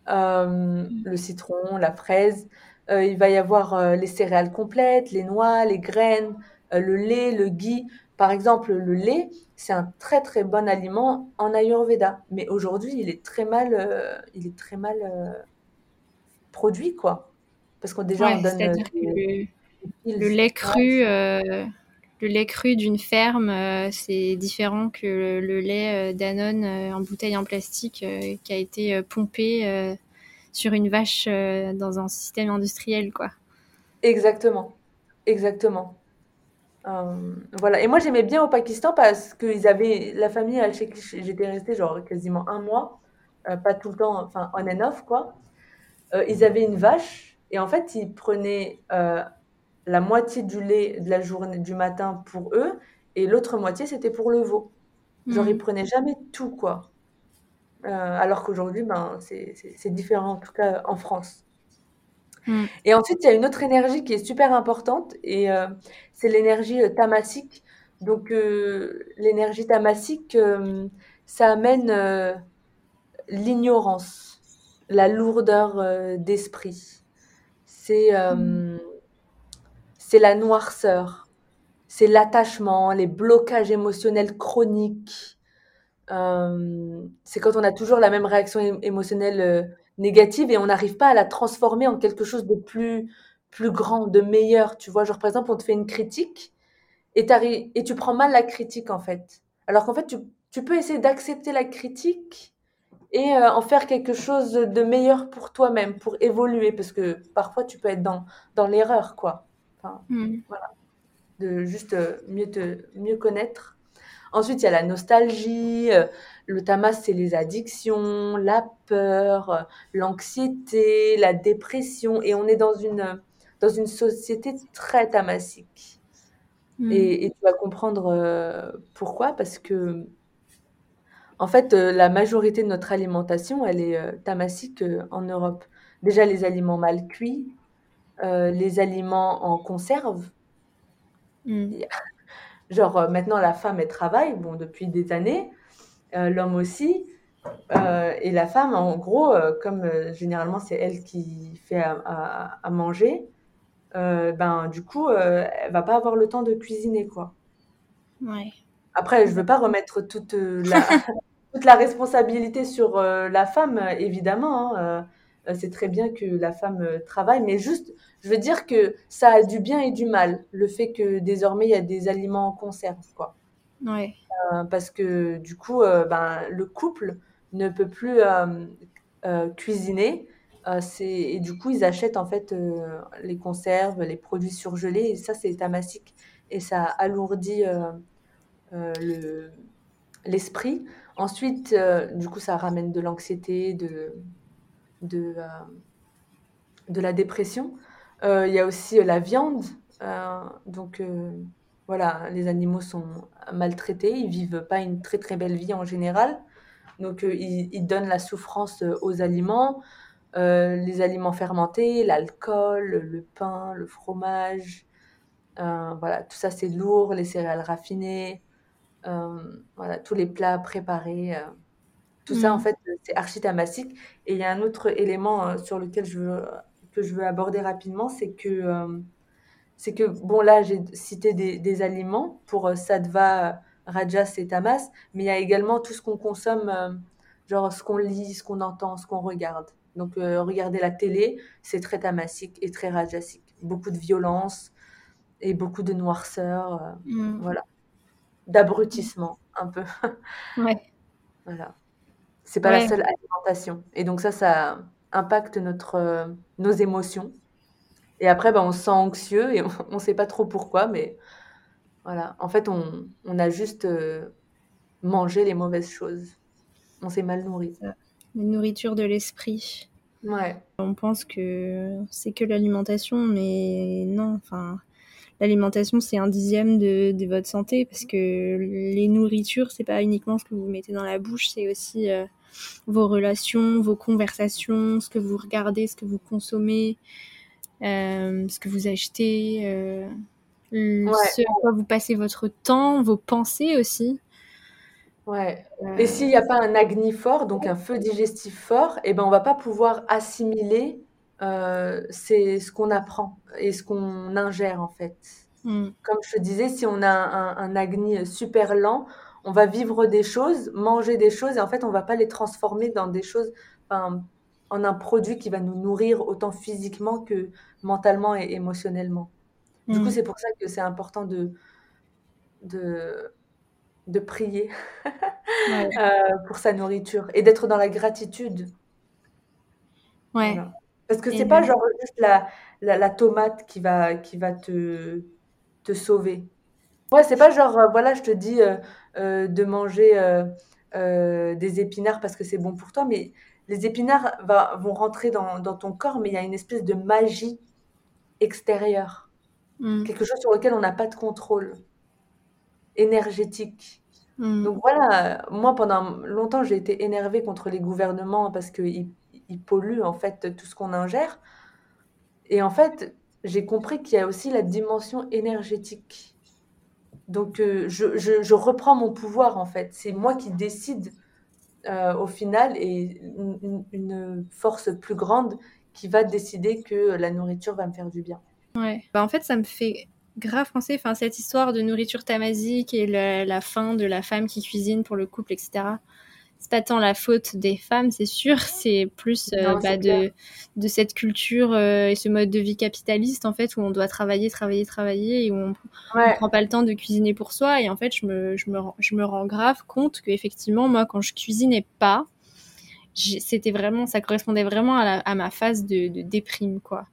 [SPEAKER 2] le citron, la fraise, euh, il va y avoir euh, les céréales complètes, les noix, les graines, euh, le lait, le ghee. Par exemple, le lait, c'est un très très bon aliment en Ayurveda, mais aujourd'hui, il est très mal, il est très mal produit, quoi. Parce qu'on déjà on donne.
[SPEAKER 1] Le, le, lait cru, le lait cru d'une ferme, c'est différent que le, lait Danone en bouteille en plastique qui a été pompé sur une vache euh, dans un système industriel, quoi.
[SPEAKER 2] Exactement, exactement. Euh, voilà. Et moi, j'aimais bien au Pakistan parce qu'ils avaient la famille qui j'étais restée genre quasiment un mois, euh, pas tout le temps, enfin on and off quoi. ils avaient une vache et en fait ils prenaient la moitié du lait de la journée du matin pour eux et l'autre moitié c'était pour le veau. Genre ils hmm. prenaient jamais tout quoi. Euh, alors qu'aujourd'hui, ben, c'est différent, en tout cas en France. Mm. Et ensuite, il y a une autre énergie qui est super importante, et euh, c'est l'énergie euh, tamasique. Donc, l'énergie tamasique, ça amène l'ignorance, la lourdeur d'esprit. C'est mm. C'est la noirceur, c'est l'attachement, les blocages émotionnels chroniques, c'est quand on a toujours la même réaction émotionnelle négative et on n'arrive pas à la transformer en quelque chose de plus, plus grand, de meilleur. Tu vois, genre par exemple, on te fait une critique et, tu prends mal la critique en fait. Alors qu'en fait, tu, tu, peux essayer d'accepter la critique et euh, en faire quelque chose de meilleur pour toi-même, pour évoluer, parce que parfois tu peux être dans, dans l'erreur, quoi. Enfin,
[SPEAKER 1] mm.
[SPEAKER 2] voilà. De juste euh, mieux te mieux connaître. Ensuite, il y a la nostalgie. Euh, le tamas, c'est les addictions, la peur, l'anxiété, la dépression. Et on est dans une, dans une société très tamasique.
[SPEAKER 1] Mm.
[SPEAKER 2] Et, et, tu vas comprendre pourquoi, parce que en fait, euh, la majorité de notre alimentation, elle est euh, tamasique euh, en Europe. Déjà, les aliments mal cuits, les aliments en conserve.
[SPEAKER 1] Mm.
[SPEAKER 2] Genre, maintenant, la femme, elle travaille, bon, depuis des années, l'homme aussi. et la femme, en gros, comme généralement c'est elle qui fait à, à manger, ben, du coup, elle va pas avoir le temps de cuisiner, quoi.
[SPEAKER 1] Ouais.
[SPEAKER 2] Après, je veux pas remettre toute la, toute la responsabilité sur euh, la femme, évidemment. Hein, euh, c'est très bien que la femme euh, travaille, mais juste, je veux dire que ça a du bien et du mal, le fait que désormais il y a des aliments en conserve, quoi.
[SPEAKER 1] Ouais.
[SPEAKER 2] parce que du coup, ben, le couple ne peut plus cuisiner. et du coup, ils achètent en fait les conserves, les produits surgelés, et ça, c'est tamasique. Et ça alourdit le l'esprit. Ensuite, euh, du coup, ça ramène de l'anxiété, de, de, euh, de, la dépression. Euh, il y a aussi la viande. donc, voilà, les animaux sont maltraités, ils vivent pas une très très belle vie en général. Donc, ils, ils, donnent la souffrance aux aliments. les aliments fermentés, l'alcool, le pain, le fromage. voilà, tout ça c'est lourd, les céréales raffinées, euh, voilà, tous les plats préparés. Euh, tout ça, en mm. fait, c'est architamasique. Et il y a un autre élément euh, sur lequel je veux, que je veux aborder rapidement, c'est que, c'est que, bon, là, j'ai cité des, des, aliments pour sattva, rajas et tamas, mais il y a également tout ce qu'on consomme, genre ce qu'on lit, ce qu'on entend, ce qu'on regarde. Donc, regarder la télé, c'est très tamasique et très rajasique. Beaucoup de violence et beaucoup de noirceur.
[SPEAKER 1] Mm.
[SPEAKER 2] Voilà d'abrutissement, un peu.
[SPEAKER 1] Ouais.
[SPEAKER 2] voilà. C'est pas la seule alimentation. Et donc ça, ça impacte notre, euh, nos émotions. Et après, ben, on se sent anxieux et on ne sait pas trop pourquoi, mais voilà. En fait, on, on a juste euh, mangé les mauvaises choses. On s'est mal nourri.
[SPEAKER 1] Une nourriture de l'esprit.
[SPEAKER 2] Ouais.
[SPEAKER 1] On pense que c'est que l'alimentation, mais non. Enfin, l'alimentation c'est un dixième de, de, votre santé parce que les nourritures c'est pas uniquement ce que vous mettez dans la bouche, c'est aussi euh, vos relations, vos conversations, ce que vous regardez, ce que vous consommez, euh, ce que vous achetez, euh, ce à quoi vous passez votre temps, vos pensées aussi.
[SPEAKER 2] Ouais. Et s'il n'y a pas un agni fort, donc un feu digestif fort, eh ben on va pas pouvoir assimiler euh, c'est ce qu'on apprend et ce qu'on ingère en fait.
[SPEAKER 1] Mm.
[SPEAKER 2] Comme je te disais, si on a un, un, agni super lent, on va vivre des choses, manger des choses et en fait on va pas les transformer dans des choses, enfin, en un produit qui va nous nourrir autant physiquement que mentalement et émotionnellement. Du coup,
[SPEAKER 1] Mm.
[SPEAKER 2] c'est pour ça que c'est important de, de, de prier
[SPEAKER 1] Ouais.
[SPEAKER 2] euh, pour sa nourriture et d'être dans la gratitude.
[SPEAKER 1] Ouais.
[SPEAKER 2] Voilà. Parce que c'est pas genre juste la, la, la tomate qui va, qui va te, te sauver. Ouais, c'est pas genre, euh, voilà, je te dis euh, euh, de manger des épinards parce que c'est bon pour toi, mais les épinards va, vont rentrer dans, dans ton corps, mais il y a une espèce de magie extérieure,
[SPEAKER 1] Mm.
[SPEAKER 2] quelque chose sur lequel on n'a pas de contrôle énergétique.
[SPEAKER 1] Mm.
[SPEAKER 2] Donc voilà, moi pendant longtemps j'ai été énervée contre les gouvernements parce qu'ils ils polluent en fait tout ce qu'on ingère. Et en fait, j'ai compris qu'il y a aussi la dimension énergétique. Donc euh, je, reprends mon pouvoir en fait. C'est moi qui décide euh, au final et une, une force plus grande qui va décider que la nourriture va me faire du bien.
[SPEAKER 1] Ouais. Bah, en fait, ça me fait grave penser, enfin, cette histoire de nourriture tamasique et la, la fin de la femme qui cuisine pour le couple, etc. c'est pas tant la faute des femmes, c'est sûr, c'est plus bah, de, de cette culture et ce mode de vie capitaliste en fait où on doit travailler, travailler, travailler et où on, ne prend pas le temps de cuisiner pour soi. Et en fait, je me, je me, je me rends grave compte que effectivement, moi, quand je cuisinais pas, c'était vraiment, ça correspondait vraiment à, ma phase de, de, déprime, quoi.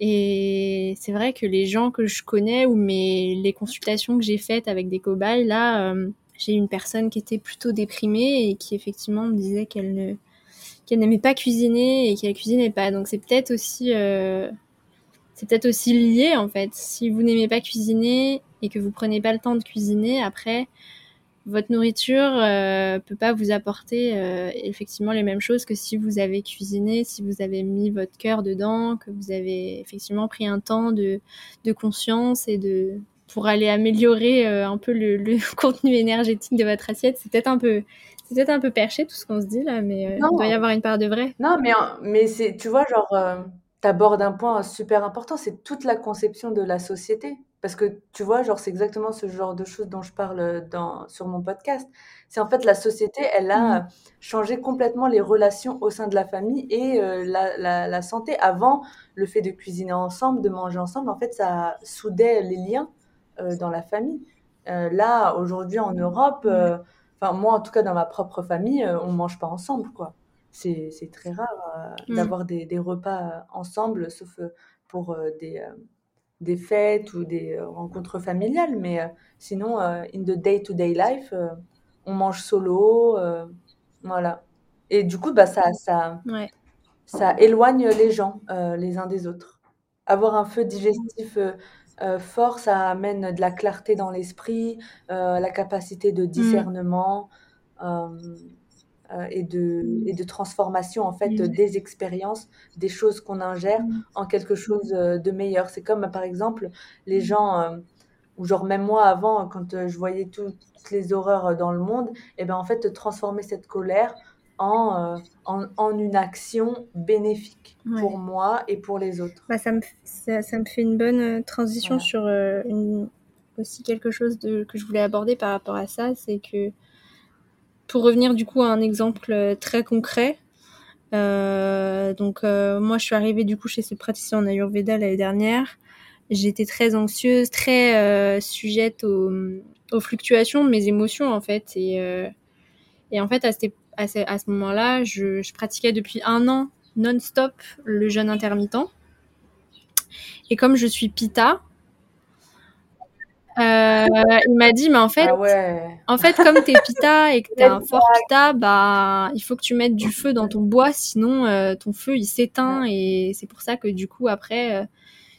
[SPEAKER 1] Et c'est vrai que les gens que je connais ou mes, les consultations que j'ai faites avec des cobayes, là, euh, j'ai une personne qui était plutôt déprimée et qui effectivement me disait qu'elle ne, qu'elle n'aimait pas cuisiner et qu'elle cuisinait pas. Donc c'est peut-être aussi, euh, aussi lié en fait. Si vous n'aimez pas cuisiner et que vous prenez pas le temps de cuisiner, après, votre nourriture euh, peut pas vous apporter euh, effectivement les mêmes choses que si vous avez cuisiné, si vous avez mis votre cœur dedans, que vous avez effectivement pris un temps de conscience et de pour aller améliorer euh, un peu le, le, contenu énergétique de votre assiette. C'est peut-être un peu c'est peut-être un peu perché tout ce qu'on se dit là, mais euh, il doit y avoir une part de vrai.
[SPEAKER 2] Non, mais mais c'est tu vois genre tu abordes un point super important, c'est toute la conception de la société. Parce que tu vois, genre, c'est exactement ce genre de choses dont je parle dans, sur mon podcast. C'est en fait la société, elle a mmh. changé complètement les relations au sein de la famille et euh, la, la, la, santé. Avant, le fait de cuisiner ensemble, de manger ensemble, en fait, ça soudait les liens euh, dans la famille. Euh, là, aujourd'hui, en Europe, mmh. enfin, moi, en tout cas, dans ma propre famille, on mange pas ensemble, quoi. C'est très rare mmh. d'avoir des, des, repas ensemble, sauf pour des des fêtes ou des euh, rencontres familiales, mais euh, sinon, euh, in the day-to-day life, on mange solo, voilà. Et du coup, bah, ça, ça, ça éloigne les gens les uns des autres. Avoir un feu digestif fort, ça amène de la clarté dans l'esprit, la capacité de mmh. discernement. Euh, et, de, et de transformation en fait mmh. des expériences, des choses qu'on ingère mmh. en quelque chose euh, de meilleur. C'est comme par exemple les gens, euh, ou genre même moi avant, quand je voyais toutes les horreurs dans le monde, et eh ben en fait transformer cette colère en, en, en, une action bénéfique pour moi et pour les autres.
[SPEAKER 1] Bah, ça, me, ça, ça, me fait une bonne transition sur une, aussi quelque chose de, que je voulais aborder par rapport à ça, c'est que pour revenir du coup à un exemple euh, très concret, euh, donc euh, moi je suis arrivée du coup chez ce praticien en Ayurveda l'année dernière. J'étais très anxieuse, très sujette aux, aux, fluctuations de mes émotions en fait. Et, et en fait à, à ce, à ce moment-là, je, je, pratiquais depuis un an non-stop le jeûne intermittent. Et comme je suis pita, euh, il m'a dit, mais en fait,
[SPEAKER 2] ah
[SPEAKER 1] en fait, comme t'es pita et que t'es un fort pita, bah, il faut que tu mettes du feu dans ton bois, sinon euh, ton feu il s'éteint et c'est pour ça que du coup après, euh,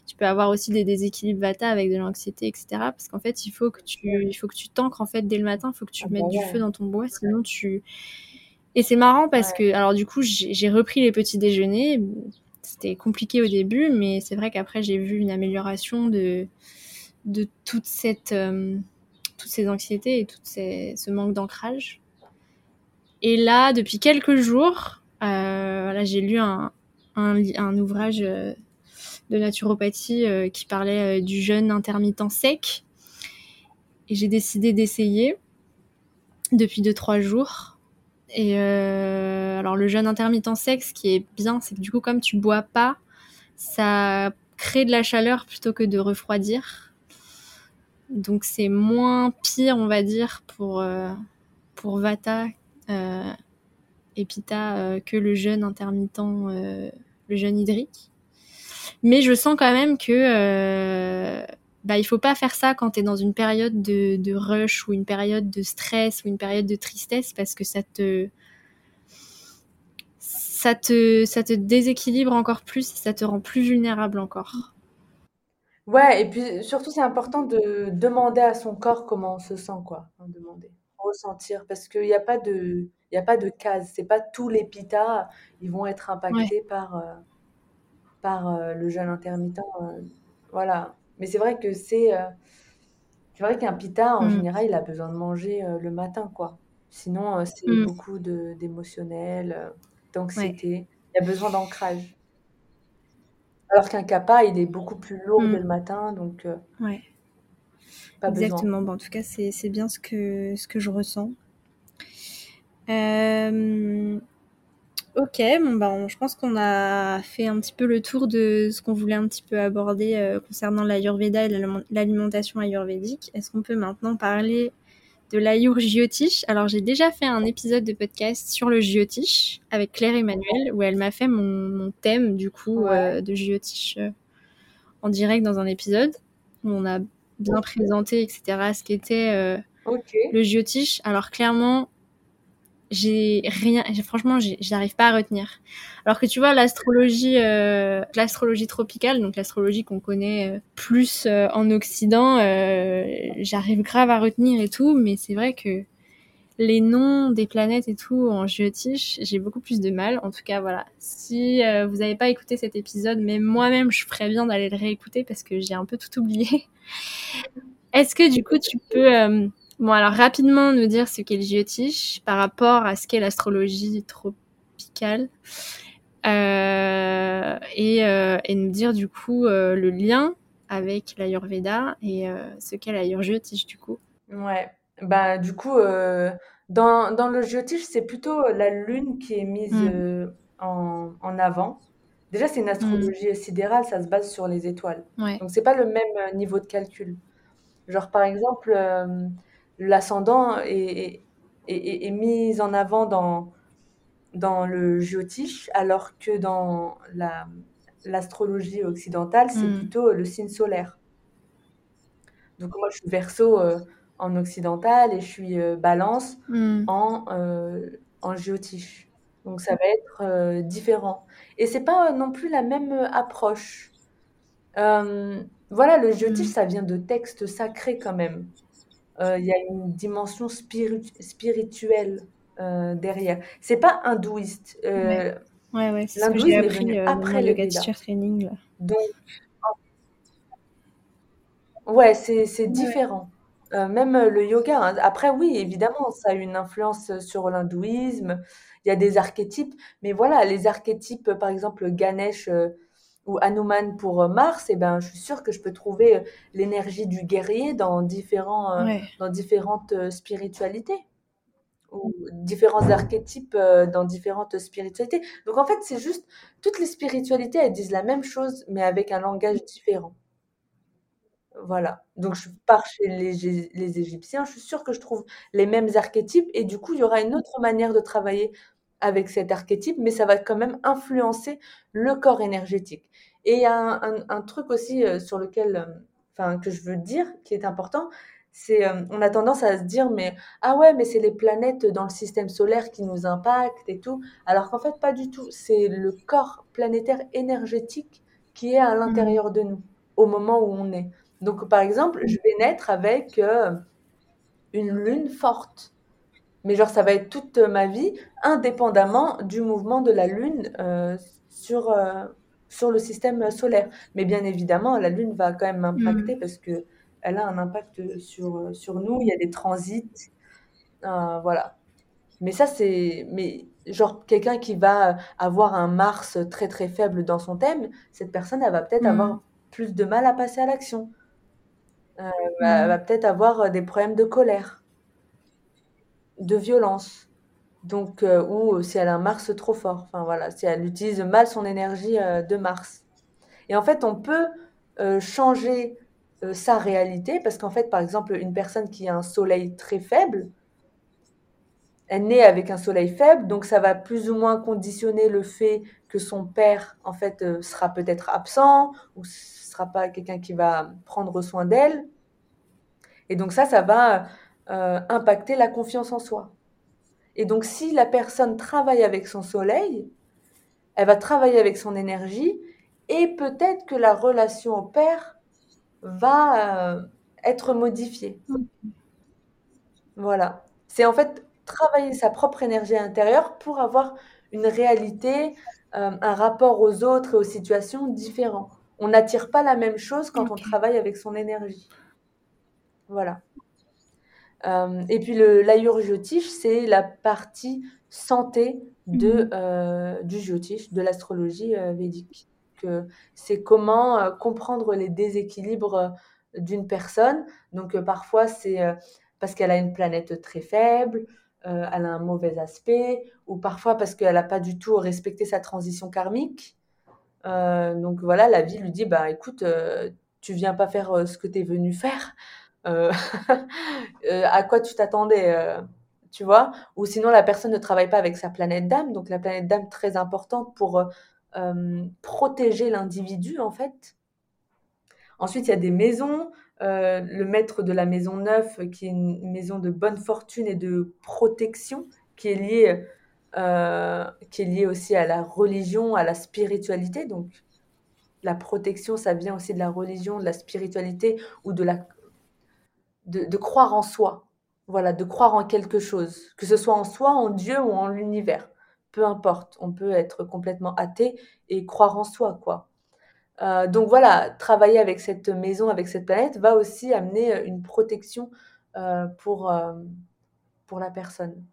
[SPEAKER 1] tu peux avoir aussi des déséquilibres vata avec de l'anxiété, etc. Parce qu'en fait, il faut que tu, il faut que tu t'ancres en fait dès le matin, il faut que tu ah mettes bah du feu dans ton bois, sinon tu. Et c'est marrant parce que, alors du coup, j'ai repris les petits déjeuners. C'était compliqué au début, mais c'est vrai qu'après j'ai vu une amélioration de de toute cette, euh, toutes ces anxiétés et tout ce manque d'ancrage. Et là, depuis quelques jours, euh, j'ai lu un, un, ouvrage euh, de naturopathie qui parlait du jeûne intermittent sec. Et j'ai décidé d'essayer depuis 2-3 jours. Et alors le jeûne intermittent sec, ce qui est bien, c'est que du coup, comme tu bois pas, ça crée de la chaleur plutôt que de refroidir. Donc c'est moins pire, on va dire, pour, euh, pour Vata euh, et Pitta euh, que le jeûne intermittent, le jeûne hydrique. Mais je sens quand même que bah, il faut pas faire ça quand tu es dans une période de, de, rush ou une période de stress ou une période de tristesse parce que ça te ça te ça te déséquilibre encore plus et ça te rend plus vulnérable encore.
[SPEAKER 2] Ouais, et puis surtout, c'est important de demander à son corps comment on se sent, quoi. demander, ressentir, parce qu'il n'y a pas de, il a pas de case. C'est pas tous les pitas, ils vont être impactés par, euh, par euh, le jeûne intermittent. Euh, voilà. Mais c'est vrai que c'est, c'est vrai qu'un pita, en mmh. général, il a besoin de manger le matin, quoi. Sinon, c'est mmh. beaucoup d'émotionnel, d'anxiété. Il y a besoin d'ancrage. Alors qu'un kappa, il est beaucoup plus lourd mm. le matin, donc euh,
[SPEAKER 1] ouais. Exactement. Bon, en tout cas, c'est bien ce que, ce que je ressens. Euh, ok, bon ben, je pense qu'on a fait un petit peu le tour de ce qu'on voulait un petit peu aborder euh, concernant l'Ayurveda et l'alimentation ayurvédique. Est-ce qu'on peut maintenant parler de l'Ayur Jyotish? Alors j'ai déjà fait un épisode de podcast sur le Jyotish avec Claire Emmanuel où elle m'a fait mon, thème du coup euh, de Jyotish en direct dans un épisode. Où on a bien présenté etc ce qu'était le Jyotish. Alors clairement j'ai rien, franchement, j'arrive pas à retenir. Alors que tu vois, l'astrologie, euh, l'astrologie tropicale, donc l'astrologie qu'on connaît euh, plus euh, en Occident, j'arrive grave à retenir et tout, mais c'est vrai que les noms des planètes et tout en géotiche, j'ai beaucoup plus de mal. En tout cas, voilà. Si vous n'avez pas écouté cet épisode, mais moi-même, je ferais bien d'aller le réécouter parce que j'ai un peu tout oublié. Est-ce que du coup, tu peux Bon, alors rapidement nous dire ce qu'est le Jyotish par rapport à ce qu'est l'astrologie tropicale euh, et, euh, et, nous dire du coup euh, le lien avec l'Ayurveda et ce qu'est l'Ayurjyotish du coup.
[SPEAKER 2] Ouais, bah du coup dans, dans le Jyotish c'est plutôt la lune qui est mise mm. en, en, avant. Déjà c'est une astrologie mm. sidérale, ça se base sur les étoiles.
[SPEAKER 1] Ouais.
[SPEAKER 2] Donc c'est pas le même niveau de calcul. Genre par exemple l'ascendant est, est, est, mis en avant dans, dans le Jyotish, alors que dans la, l'astrologie occidentale, c'est mm. plutôt le signe solaire. Donc moi, je suis verso euh, en occidental et je suis euh, balance mm. en, euh, en Jyotish. Donc ça va être euh, différent. Et c'est pas non plus la même approche. voilà, le Jyotish, mm. ça vient de textes sacrés quand même. Euh, il y a une dimension spirituelle euh, derrière. C'est pas hindouiste.
[SPEAKER 1] Euh, ouais, ouais, c'est ce que j'ai appris euh, après le yoga teacher training. Là.
[SPEAKER 2] Donc, ouais, c'est différent. Euh, même le yoga. Hein. Après, oui, évidemment, ça a une influence sur l'hindouisme. Il y a des archétypes, mais voilà, les archétypes, par exemple, Ganesh ou Hanuman pour euh, Mars, et eh ben, je suis sûre que je peux trouver euh, l'énergie du guerrier dans, différents, euh, dans différentes spiritualités ou différents archétypes dans différentes spiritualités. Donc en fait, c'est juste, toutes les spiritualités, elles disent la même chose, mais avec un langage différent. Voilà. Donc je pars chez les, les Égyptiens, je suis sûre que je trouve les mêmes archétypes, et du coup, il y aura une autre manière de travailler avec cet archétype, mais ça va quand même influencer le corps énergétique. Et il y a un, un, truc aussi euh, sur lequel, euh, enfin, que je veux dire, qui est important, c'est, euh, on a tendance à se dire, mais ah ouais, mais c'est les planètes dans le système solaire qui nous impactent et tout, alors qu'en fait, pas du tout. C'est le corps planétaire énergétique qui est à mmh. l'intérieur de nous au moment où on est. Donc, par exemple, je vais naître avec une lune forte mais genre ça va être toute ma vie, indépendamment du mouvement de la Lune euh, sur, euh, sur le système solaire. Mais bien évidemment, la Lune va quand même m'impacter mm. parce que elle a un impact sur, sur nous, il y a des transits, euh, voilà. Mais ça, c'est... Mais genre, quelqu'un qui va avoir un Mars très très faible dans son thème, cette personne, elle va peut-être mm. avoir plus de mal à passer à l'action. Elle mm. va peut-être avoir des problèmes de colère de violence. Donc, euh, ou si elle a un Mars trop fort. Enfin voilà, si elle utilise mal son énergie euh, de Mars. Et en fait, on peut euh, changer sa réalité parce qu'en fait, par exemple, une personne qui a un soleil très faible, elle naît avec un soleil faible, donc ça va plus ou moins conditionner le fait que son père, en fait, sera peut-être absent ou ce sera pas quelqu'un qui va prendre soin d'elle. Et donc ça, ça va euh, impacter la confiance en soi. Et donc, si la personne travaille avec son soleil, elle va travailler avec son énergie et peut-être que la relation au père va euh, être modifiée. Voilà. C'est en fait travailler sa propre énergie intérieure pour avoir une réalité, euh, un rapport aux autres et aux situations différents. On n'attire pas la même chose quand on travaille avec son énergie. Voilà. Euh, et puis l'ayur jyotish, c'est la partie santé de, mhm. euh, du jyotish, de l'astrologie euh, védique. C'est comment comprendre les déséquilibres d'une personne. Donc parfois c'est parce qu'elle a une planète très faible, elle a un mauvais aspect, ou parfois parce qu'elle n'a pas du tout respecté sa transition karmique. donc voilà, la vie lui dit, bah écoute, tu viens pas faire ce que tu es venu faire. à quoi tu t'attendais tu vois? Ou sinon, la personne ne travaille pas avec sa planète d'âme. Donc, la planète d'âme, très importante pour protéger l'individu, en fait. Ensuite, il y a des maisons. Euh, le maître de la maison neuve, qui est une maison de bonne fortune et de protection, qui est liée, euh, qui est liée aussi à la religion, à la spiritualité. Donc, la protection, ça vient aussi de la religion, de la spiritualité ou de la de, croire en soi. Voilà, de croire en quelque chose, que ce soit en soi, en Dieu ou en l'univers. Peu importe, on peut être complètement athée et croire en soi, quoi. Euh, donc voilà, travailler avec cette maison, avec cette planète, va aussi amener euh, une protection euh, pour, pour la personne.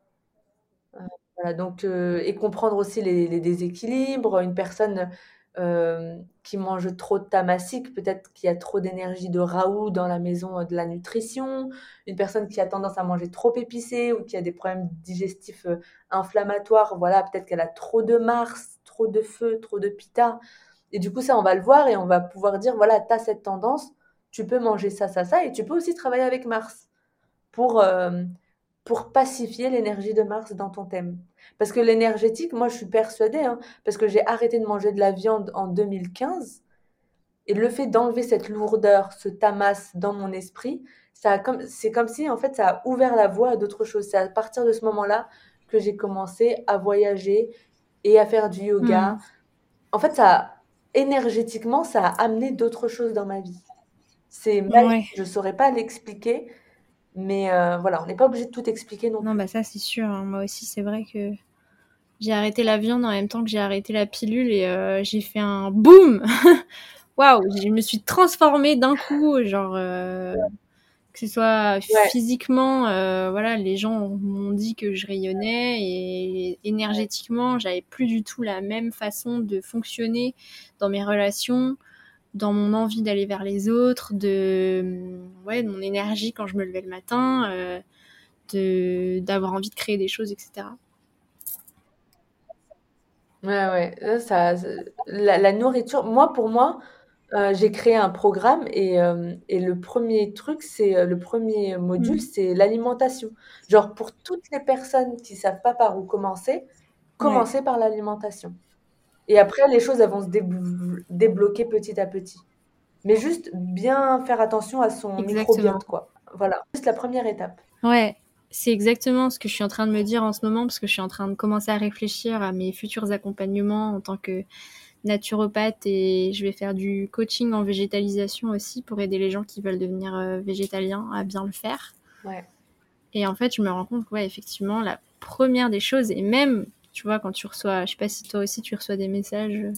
[SPEAKER 2] voilà, donc, et comprendre aussi les, déséquilibres. Une personne qui mange trop de tamasique, peut-être qu'il y a trop d'énergie de Raoult dans la maison de la nutrition. Une personne qui a tendance à manger trop épicé ou qui a des problèmes digestifs inflammatoires, voilà, peut-être qu'elle a trop de Mars, trop de feu, trop de Pita. Et du coup, ça, on va le voir et on va pouvoir dire, voilà, tu as cette tendance, tu peux manger ça, ça, ça, et tu peux aussi travailler avec Mars pour, euh, pour pacifier l'énergie de Mars dans ton thème. Parce que l'énergétique, moi, je suis persuadée, hein, parce que j'ai arrêté de manger de la viande en 2015, et le fait d'enlever cette lourdeur, ce tamas dans mon esprit, ça comme, c'est comme si, en fait, ça a ouvert la voie à d'autres choses. C'est à partir de ce moment-là que j'ai commencé à voyager et à faire du yoga. Hmm. En fait, ça énergétiquement, ça a amené d'autres choses dans ma vie. C'est je ne saurais pas l'expliquer, mais euh, voilà, on n'est pas obligé de tout expliquer non
[SPEAKER 1] Non, bah ça c'est sûr. Hein. Moi aussi, c'est vrai que j'ai arrêté la viande en même temps que j'ai arrêté la pilule et euh, j'ai fait un boum Waouh Je me suis transformée d'un coup, genre... Euh, que ce soit physiquement, voilà, les gens m'ont dit que je rayonnais et énergétiquement, j'avais plus du tout la même façon de fonctionner dans mes relations, dans mon envie d'aller vers les autres, de, ouais, mon énergie quand je me levais le matin, euh, de d'avoir envie de créer des choses, etc.
[SPEAKER 2] Ouais, ouais, ça, la, la nourriture, moi, pour moi, euh, j'ai créé un programme et, euh, et le premier truc, c'est le premier module, mmh. c'est l'alimentation. Genre pour toutes les personnes qui savent pas par où commencer, commencer par l'alimentation. Et après, les choses elles vont se débloquer petit à petit. Mais juste bien faire attention à son microbiote, quoi. Voilà, juste la première étape.
[SPEAKER 1] Ouais, c'est exactement ce que je suis en train de me dire en ce moment parce que je suis en train de commencer à réfléchir à mes futurs accompagnements en tant que naturopathe et je vais faire du coaching en végétalisation aussi pour aider les gens qui veulent devenir euh, végétaliens à bien le faire. Ouais. Et en fait, je me rends compte que, ouais, effectivement, la première des choses, et même, tu vois, quand tu reçois, je sais pas si toi aussi tu reçois des messages, euh,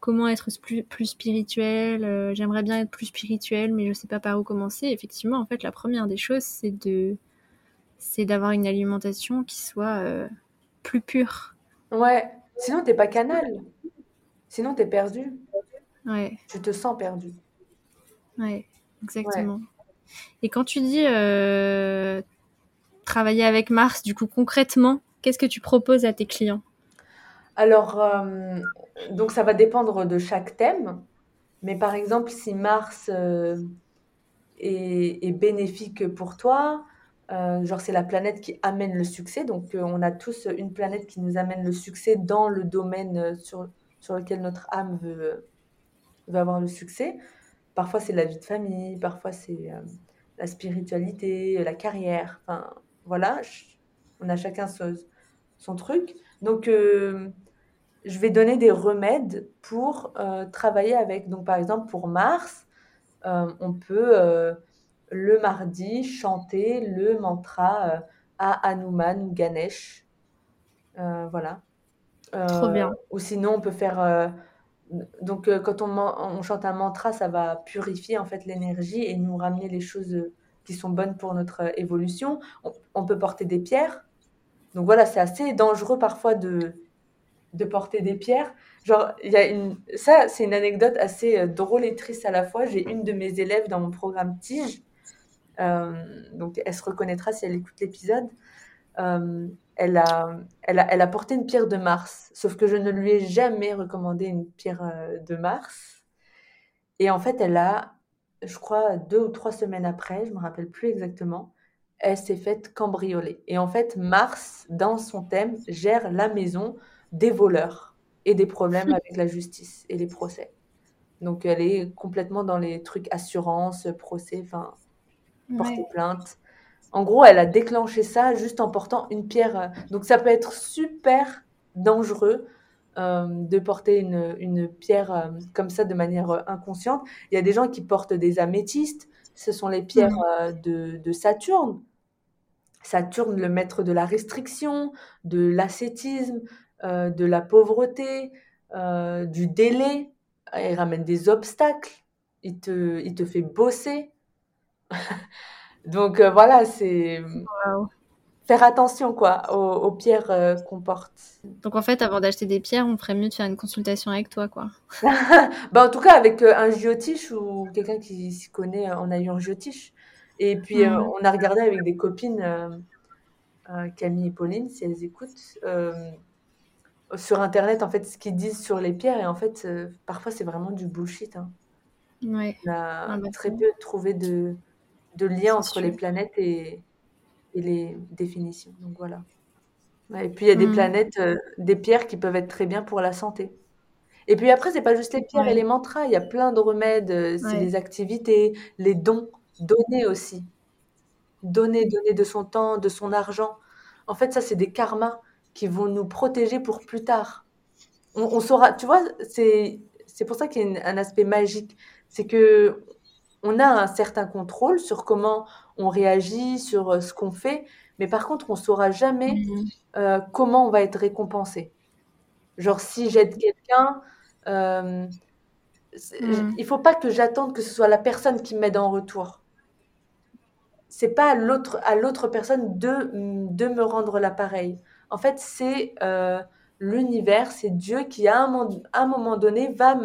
[SPEAKER 1] comment être plus, plus spirituel, euh, j'aimerais bien être plus spirituel, mais je sais pas par où commencer. Effectivement, en fait, la première des choses, c'est de, c'est d'avoir une alimentation qui soit plus pure.
[SPEAKER 2] Ouais, sinon t'es pas canal. Sinon, tu es perdu. Ouais. Tu te sens perdu.
[SPEAKER 1] Ouais, exactement. Et quand tu dis euh, travailler avec Mars, du coup, concrètement, qu'est-ce que tu proposes à tes clients?
[SPEAKER 2] Alors, euh, donc ça va dépendre de chaque thème. Mais par exemple, si Mars euh, est, bénéfique pour toi, genre c'est la planète qui amène le succès. Donc on a tous une planète qui nous amène le succès dans le domaine sur sur lequel notre âme veut, veut avoir le succès. Parfois, c'est la vie de famille, parfois, c'est euh, la spiritualité, la carrière. Enfin, voilà, on a chacun son, truc. Donc, euh, je vais donner des remèdes pour euh, travailler avec. Donc, par exemple, pour Mars, on peut le mardi chanter le mantra à Hanuman ou Ganesh. voilà. Trop bien. Euh, ou sinon, on peut faire. Euh, donc, euh, quand on, on, chante un mantra, ça va purifier en fait l'énergie et nous ramener les choses qui sont bonnes pour notre évolution. On, peut porter des pierres. Donc voilà, c'est assez dangereux parfois de, de porter des pierres. Genre, y a une, ça, c'est une anecdote assez drôle et triste à la fois. J'ai une de mes élèves dans mon programme Tige. donc, elle se reconnaîtra si elle écoute l'épisode. elle a, elle a, elle a porté une pierre de Mars, sauf que je ne lui ai jamais recommandé une pierre de Mars. Et en fait, elle a, je crois, deux ou trois semaines après, je me rappelle plus exactement, elle s'est faite cambrioler. Et en fait, Mars, dans son thème, gère la maison des voleurs et des problèmes avec la justice et les procès. Donc, elle est complètement dans les trucs assurance, procès, enfin, porter plainte. En gros, elle a déclenché ça juste en portant une pierre. Euh, donc, ça peut être super dangereux euh, de porter une, une pierre euh, comme ça de manière inconsciente. Il y a des gens qui portent des améthystes. Ce sont les pierres de, de Saturne. Saturne, le maître de la restriction, de l'ascétisme, euh, de la pauvreté, euh, du délai. Il ramène des obstacles. Il te, il te fait bosser. Donc euh, voilà, c'est faire attention quoi aux, pierres qu'on porte.
[SPEAKER 1] Donc en fait, avant d'acheter des pierres, on ferait mieux de faire une consultation avec toi quoi.
[SPEAKER 2] bah, en tout cas avec un géotiche ou quelqu'un qui s'y connaît en ayant géotiche. Et puis, euh, mmh. on a regardé avec des copines, euh, euh, Camille et Pauline, si elles écoutent, sur Internet, en fait, ce qu'ils disent sur les pierres. Et en fait, parfois, c'est vraiment du bullshit. Hein.
[SPEAKER 1] Ouais.
[SPEAKER 2] On a ah bah, très peu trouvé de, de lien entre les planètes et, et, les définitions. Donc voilà. et puis, il y a des mmh. planètes, des pierres qui peuvent être très bien pour la santé. Et puis après, c'est pas juste les pierres et les mantras. Il y a plein de remèdes. C'est les activités, les dons. Donner aussi. Donner, donner de son temps, de son argent. En fait, ça, c'est des karmas qui vont nous protéger pour plus tard. On, saura, tu vois, c'est, pour ça qu'il y a un aspect magique. C'est que on a un certain contrôle sur comment on réagit, sur euh, ce qu'on fait, mais par contre, on saura jamais mmh euh, comment on va être récompensé. Genre, si j'aide quelqu'un, euh, mmh. il faut pas que j'attende que ce soit la personne qui m'aide en retour c'est pas à l'autre à l'autre personne de de me rendre l'appareil. En fait, c'est euh, l'univers, c'est Dieu qui à un, un moment donné va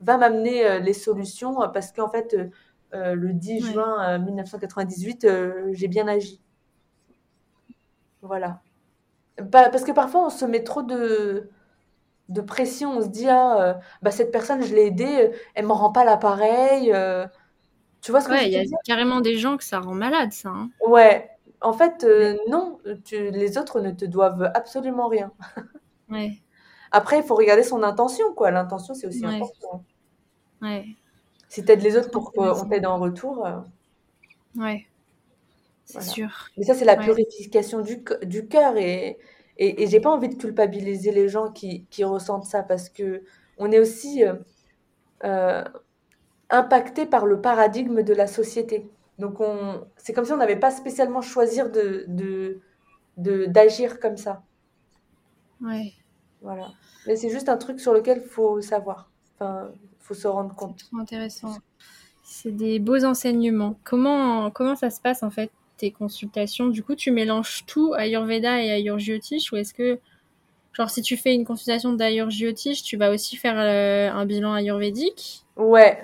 [SPEAKER 2] va m'amener euh, les solutions euh, parce qu'en fait le 10 juin 1998 j'ai bien agi. Voilà. parce que parfois on se met trop de de pression, on se dit ah bah cette personne je l'ai aidée, elle me rend pas l'appareil
[SPEAKER 1] tu vois ce que je veux dire Il y a carrément des gens que ça rend malade, ça. Hein.
[SPEAKER 2] Ouais. En fait, euh, non, les autres ne te doivent absolument rien.
[SPEAKER 1] ouais.
[SPEAKER 2] Après, il faut regarder son intention, quoi. L'intention, c'est aussi important.
[SPEAKER 1] Ouais.
[SPEAKER 2] Si tu aides les autres pour qu'on t'aide en retour. Euh,
[SPEAKER 1] ouais. C'est sûr.
[SPEAKER 2] Mais ça, c'est la purification du, du cœur. Et, et, et j'ai pas envie de culpabiliser les gens qui, qui ressentent ça parce que on est aussi. Euh, impacté par le paradigme de la société. Donc on, c'est comme si on n'avait pas spécialement choisir de, de, d'agir comme ça.
[SPEAKER 1] Ouais.
[SPEAKER 2] Voilà. Mais c'est juste un truc sur lequel il faut savoir. Enfin, faut se rendre compte.
[SPEAKER 1] C'est intéressant. C'est des beaux enseignements. Comment, comment ça se passe en fait tes consultations? Du coup, tu mélanges tout Ayurveda et Ayurjyotish ou est-ce que genre si tu fais une consultation d'Ayurjyotish, tu vas aussi faire euh, un bilan ayurvédique
[SPEAKER 2] Ouais,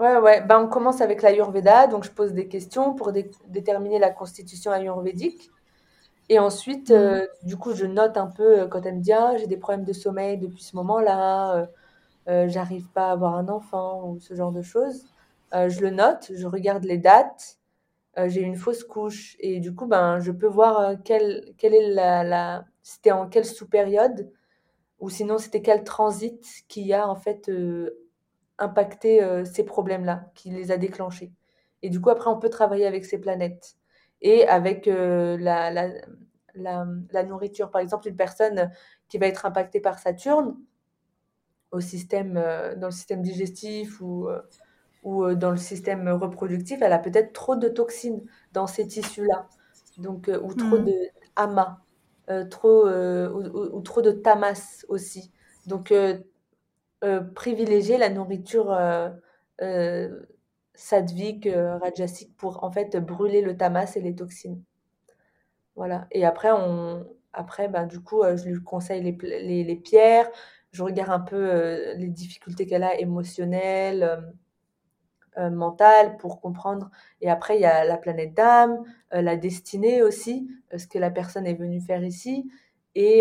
[SPEAKER 2] Ouais, ouais. Ben, on commence avec l'Ayurveda. Donc, je pose des questions pour déterminer la constitution ayurvédique. Et ensuite, mmh. euh, du coup, je note un peu euh, quand elle me dit ah, j'ai des problèmes de sommeil depuis ce moment-là, euh, j'arrive pas à avoir un enfant ou ce genre de choses. je le note, je regarde les dates. j'ai une fausse couche et du coup, ben, je peux voir quelle, quelle est la, la... c'était en quelle sous-période ou sinon c'était quel transit qui y a en fait impacté euh, ces problèmes-là, qui les a déclenchés. Et du coup, après, on peut travailler avec ces planètes et avec euh, la, la, la, nourriture. Par exemple, une personne qui va être impactée par Saturne, au système, euh, dans le système digestif ou, ou dans le système reproductif, elle a peut-être trop de toxines dans ces tissus-là, donc ou trop mmh. de amas, trop ou, ou, trop de tamas aussi. Donc euh, privilégier la nourriture euh, euh, sadvique, rajasique pour en fait brûler le tamas et les toxines. Voilà. Et après, on, après ben, du coup, je lui conseille les, les, pierres. Je regarde un peu les difficultés qu'elle a émotionnelles. mentale pour comprendre. Et après, il y a la planète d'âme, la destinée aussi, ce que la personne est venue faire ici, et,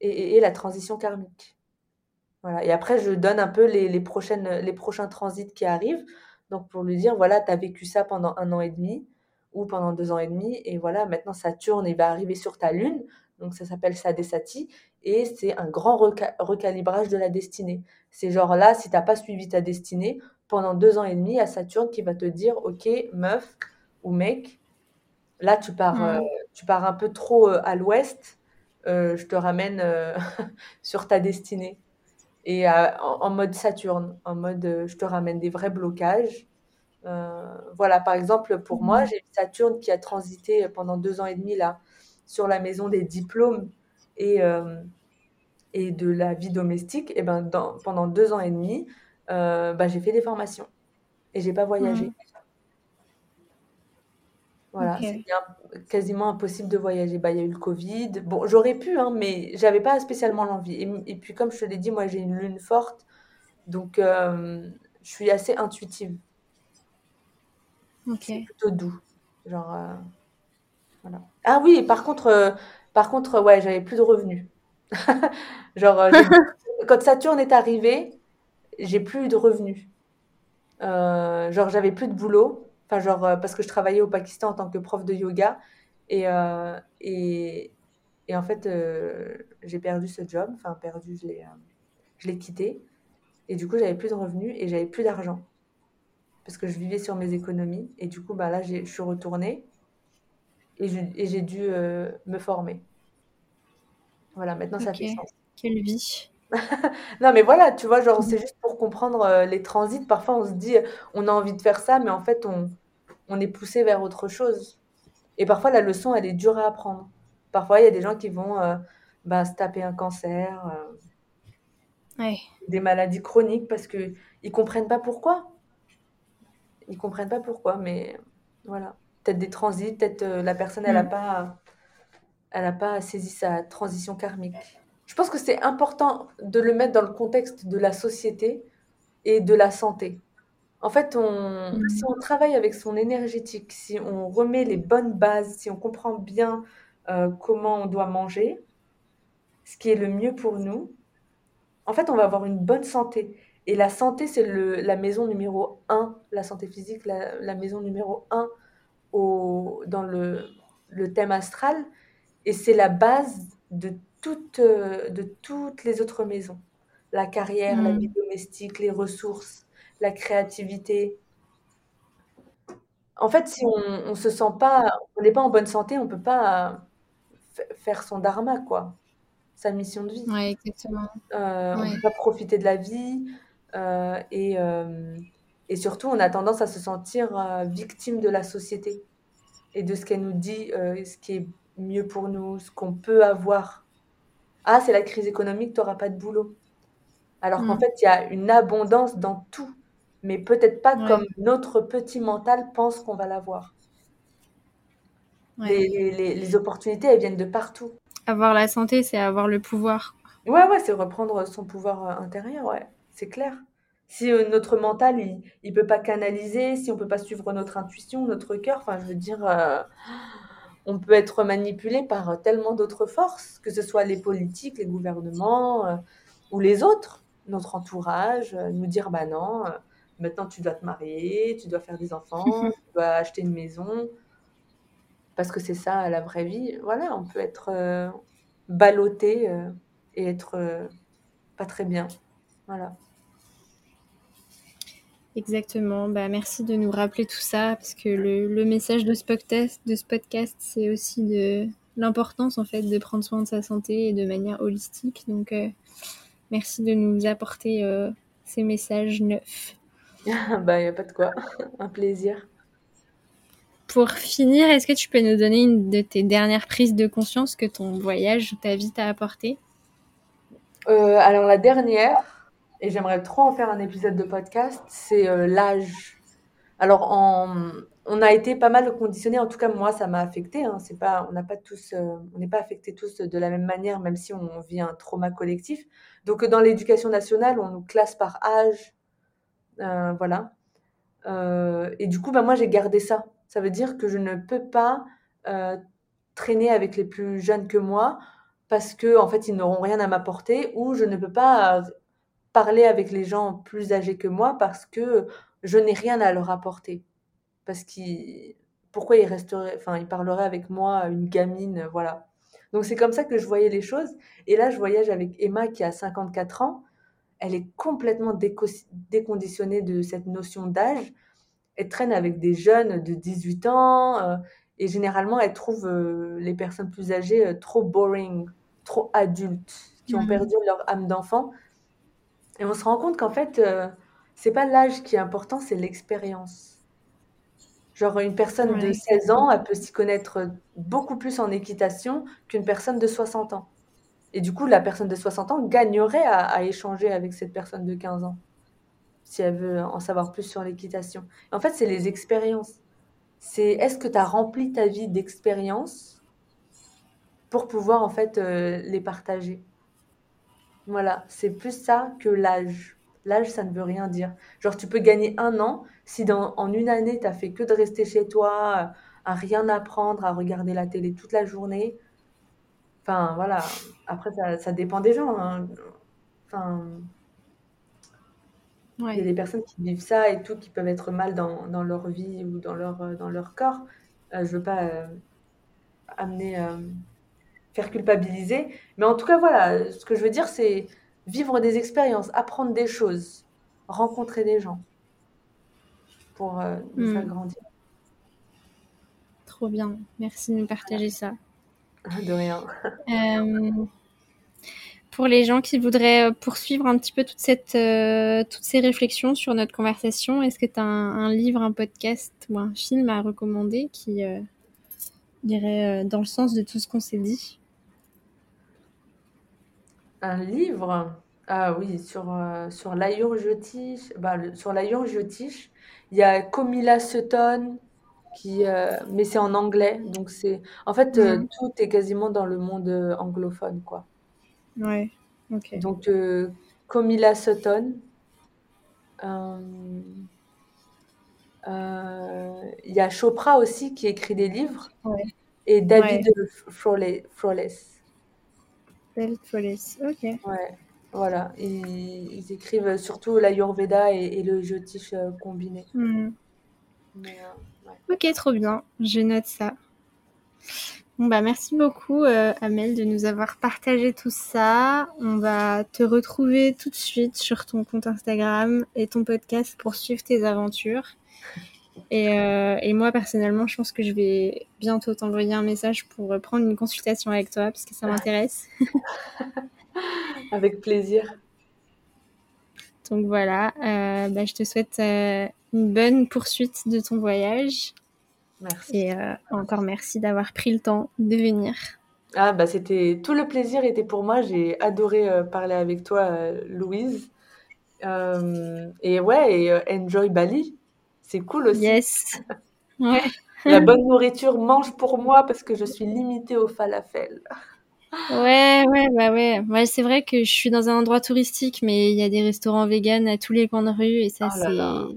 [SPEAKER 2] et, la transition karmique. Voilà. Et après, je donne un peu les, les, prochaines, les prochains transits qui arrivent. Donc, pour lui dire, voilà, tu as vécu ça pendant un an et demi ou pendant deux ans et demi, et voilà, maintenant Saturne, il va arriver sur ta lune, donc ça s'appelle Sadesati, et c'est un grand recalibrage de la destinée. C'est genre là, si tu n'as pas suivi ta destinée, pendant deux ans et demi, à Saturne qui va te dire, ok, meuf ou mec, là tu pars, mmh. euh, tu pars un peu trop euh, à l'ouest, euh, je te ramène sur ta destinée. Et en, mode Saturne, en mode je te ramène des vrais blocages. voilà, par exemple, pour moi, mmh. j'ai Saturne qui a transité pendant deux ans et demi là sur la maison des diplômes et, et de la vie domestique. Et ben, dans, pendant deux ans et demi, bah, j'ai fait des formations et j'ai pas voyagé. Mmh. Voilà, c'est quasiment impossible de voyager. Bah, il y a eu le Covid. Bon, j'aurais pu, hein, mais j'avais pas spécialement l'envie. Et, puis, comme je te l'ai dit, moi, j'ai une lune forte, donc je suis assez intuitive. C'est plutôt doux. Genre, voilà. Ah oui, par contre, par contre, ouais, j'avais plus de revenus. Genre, quand Saturne est arrivé, j'ai plus eu de revenus. Euh, genre, j'avais plus de boulot. Enfin, genre, euh, parce que je travaillais au Pakistan en tant que prof de yoga. Et, euh, et, et, en fait, j'ai perdu ce job. Enfin, perdu, je l'ai, je l'ai quitté. Et du coup, j'avais plus de revenus et j'avais plus d'argent. Parce que je vivais sur mes économies. Et du coup, bah, là, je suis retournée et j'ai dû me former. Voilà, maintenant, ça fait sens.
[SPEAKER 1] Quelle vie.
[SPEAKER 2] Non, mais voilà, tu vois, genre, c'est juste pour comprendre euh, les transits. Parfois, on se dit, on a envie de faire ça, mais en fait, on, on est poussé vers autre chose. Et parfois, la leçon, elle est dure à apprendre. Parfois, il y a des gens qui vont euh, bah, se taper un cancer, euh, des maladies chroniques, parce qu'ils ne comprennent pas pourquoi. Ils ne comprennent pas pourquoi, mais voilà. Peut-être des transits, peut-être la personne, elle n'a mm. pas, elle a pas saisi sa transition karmique je pense que c'est important de le mettre dans le contexte de la société et de la santé. En fait, on, mmh. si on travaille avec son énergétique, si on remet les bonnes bases, si on comprend bien euh, comment on doit manger, ce qui est le mieux pour nous, en fait, on va avoir une bonne santé. Et la santé, c'est la maison numéro un, la santé physique, la, maison numéro un au, dans le, le thème astral. Et c'est la base de toutes, euh, de toutes les autres maisons. La carrière, la mm. vie domestique, les ressources, la créativité. En fait, si on ne se sent pas, on n'est pas en bonne santé, on ne peut pas faire son dharma, quoi. Sa mission de vie.
[SPEAKER 1] Ouais, exactement.
[SPEAKER 2] Euh, on ne peut pas profiter de la vie. Euh, et, et surtout, on a tendance à se sentir victime de la société et de ce qu'elle nous dit, ce qui est mieux pour nous, ce qu'on peut avoir ah, c'est la crise économique, tu n'auras pas de boulot. Alors qu'en mm. fait, il y a une abondance dans tout, mais peut-être pas comme notre petit mental pense qu'on va l'avoir. Les, opportunités, elles viennent de partout.
[SPEAKER 1] Avoir la santé, c'est avoir le pouvoir.
[SPEAKER 2] Ouais, ouais, c'est reprendre son pouvoir euh, intérieur, ouais, c'est clair. Si euh, notre mental, il ne peut pas canaliser, si on ne peut pas suivre notre intuition, notre cœur, enfin, je veux dire, euh, on peut être manipulé par tellement d'autres forces, que ce soit les politiques, les gouvernements euh, ou les autres, notre entourage, euh, nous dire bah non, euh, maintenant tu dois te marier, tu dois faire des enfants, tu dois acheter une maison, parce que c'est ça la vraie vie. Voilà, on peut être ballotté et être pas très bien. Voilà.
[SPEAKER 1] Exactement. Bah, merci de nous rappeler tout ça, parce que le, message de ce podcast, de ce podcast, c'est aussi de l'importance en fait de prendre soin de sa santé et de manière holistique. Donc, euh, merci de nous apporter euh, ces messages neufs.
[SPEAKER 2] bah, il n'y a pas de quoi. Un plaisir.
[SPEAKER 1] Pour finir, est-ce que tu peux nous donner une de tes dernières prises de conscience que ton voyage ou ta vie t'a apporté
[SPEAKER 2] euh, Alors, la dernière, et j'aimerais trop en faire un épisode de podcast, c'est euh, l'âge. Alors, on a été pas mal conditionnés, en tout cas moi ça m'a affecté. Hein. C'est pas, on n'a pas tous, euh, on n'est pas affectés tous de la même manière, même si on vit un trauma collectif. Donc dans l'éducation nationale, on nous classe par âge voilà. et du coup, bah, moi, j'ai gardé ça. Ça veut dire que je ne peux pas traîner avec les plus jeunes que moi parce que en fait, ils n'auront rien à m'apporter ou je ne peux pas parler avec les gens plus âgés que moi parce que je n'ai rien à leur apporter. Parce qu'ils pourquoi ils resteraient enfin ils parleraient avec moi une gamine voilà. Donc c'est comme ça que je voyais les choses et là je voyage avec Emma qui a 54 ans. Elle est complètement déconditionnée de cette notion d'âge. Elle traîne avec des jeunes de 18 ans euh, et généralement elle trouve euh, les personnes plus âgées euh, trop boring, trop adultes, qui ont mmh. perdu leur âme d'enfant. Et on se rend compte qu'en fait, c'est pas l'âge qui est important, c'est l'expérience. Genre, une personne de 16 ans, elle peut s'y connaître beaucoup plus en équitation qu'une personne de 60 ans. Et du coup, la personne de 60 ans gagnerait à, échanger avec cette personne de 15 ans, si elle veut en savoir plus sur l'équitation. En fait, c'est les expériences. C'est est-ce que tu as rempli ta vie d'expériences pour pouvoir en fait euh, les partager? Voilà, c'est plus ça que l'âge. L'âge, ça ne veut rien dire. Genre, tu peux gagner un an si dans, en une année, tu as fait que de rester chez toi, à rien apprendre, à regarder la télé toute la journée. Enfin, voilà. Après, ça, dépend des gens. Hein. Enfin, il y a des personnes qui vivent ça et tout, qui peuvent être mal dans, dans leur vie ou dans leur, dans leur corps. Euh, je veux pas euh, amener, euh, faire culpabiliser. Mais en tout cas, voilà, ce que je veux dire, c'est vivre des expériences, apprendre des choses, rencontrer des gens pour euh, nous faire hmm. grandir.
[SPEAKER 1] Trop bien, merci de nous partager ça.
[SPEAKER 2] De rien.
[SPEAKER 1] Euh, pour les gens qui voudraient euh, poursuivre un petit peu toute cette, toutes ces réflexions sur notre conversation, est-ce que tu as un, livre, un podcast ou un film à recommander qui irait dans le sens de tout ce qu'on s'est dit
[SPEAKER 2] un livre? Ah oui, sur, euh, sur l'Ayurjyotish, bah, sur l'Ayurjyotish, il y a Comilla Sutton qui, euh, mais c'est en anglais, donc c'est, en fait, euh, mhm. tout est quasiment dans le monde anglophone, quoi.
[SPEAKER 1] Ouais, ok.
[SPEAKER 2] Donc, Comilla Sutton. il y a Chopra aussi qui écrit des livres
[SPEAKER 1] Ouais,
[SPEAKER 2] et David ouais.
[SPEAKER 1] Police, ok.
[SPEAKER 2] Ouais, voilà. Ils, ils écrivent surtout l'Ayurveda et, et le Jyotish euh, combiné.
[SPEAKER 1] Hmm. Euh, ok, trop bien. Je note ça. Bon bah merci beaucoup euh, Amel de nous avoir partagé tout ça. On va te retrouver tout de suite sur ton compte Instagram et ton podcast pour suivre tes aventures. Euh, et, moi, personnellement, je pense que je vais bientôt t'envoyer un message pour prendre une consultation avec toi, parce que ça m'intéresse.
[SPEAKER 2] avec plaisir.
[SPEAKER 1] Donc voilà, euh, bah, je te souhaite euh, une bonne poursuite de ton voyage.
[SPEAKER 2] Merci.
[SPEAKER 1] Et encore merci d'avoir pris le temps de venir.
[SPEAKER 2] Ah bah c'était tout le plaisir était pour moi. J'ai adoré parler avec toi, Louise. et ouais, et enjoy Bali. C'est cool aussi.
[SPEAKER 1] Yes.
[SPEAKER 2] Ouais. La bonne nourriture mange pour moi parce que je suis limitée au falafel.
[SPEAKER 1] Ouais, ouais, bah ouais. ouais c'est vrai que je suis dans un endroit touristique, mais il y a des restaurants vegan à tous les coins de rue et ça, oh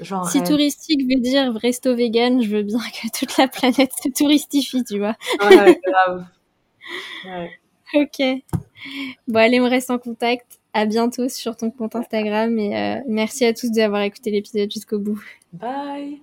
[SPEAKER 1] c'est. si touristique veut dire resto vegan, je veux bien que toute la planète se touristifie, tu vois.
[SPEAKER 2] Ouais, grave. Ouais.
[SPEAKER 1] ok. Bon, allez, on reste en contact à bientôt sur ton compte Instagram et euh, merci à tous d'avoir écouté l'épisode jusqu'au bout.
[SPEAKER 2] Bye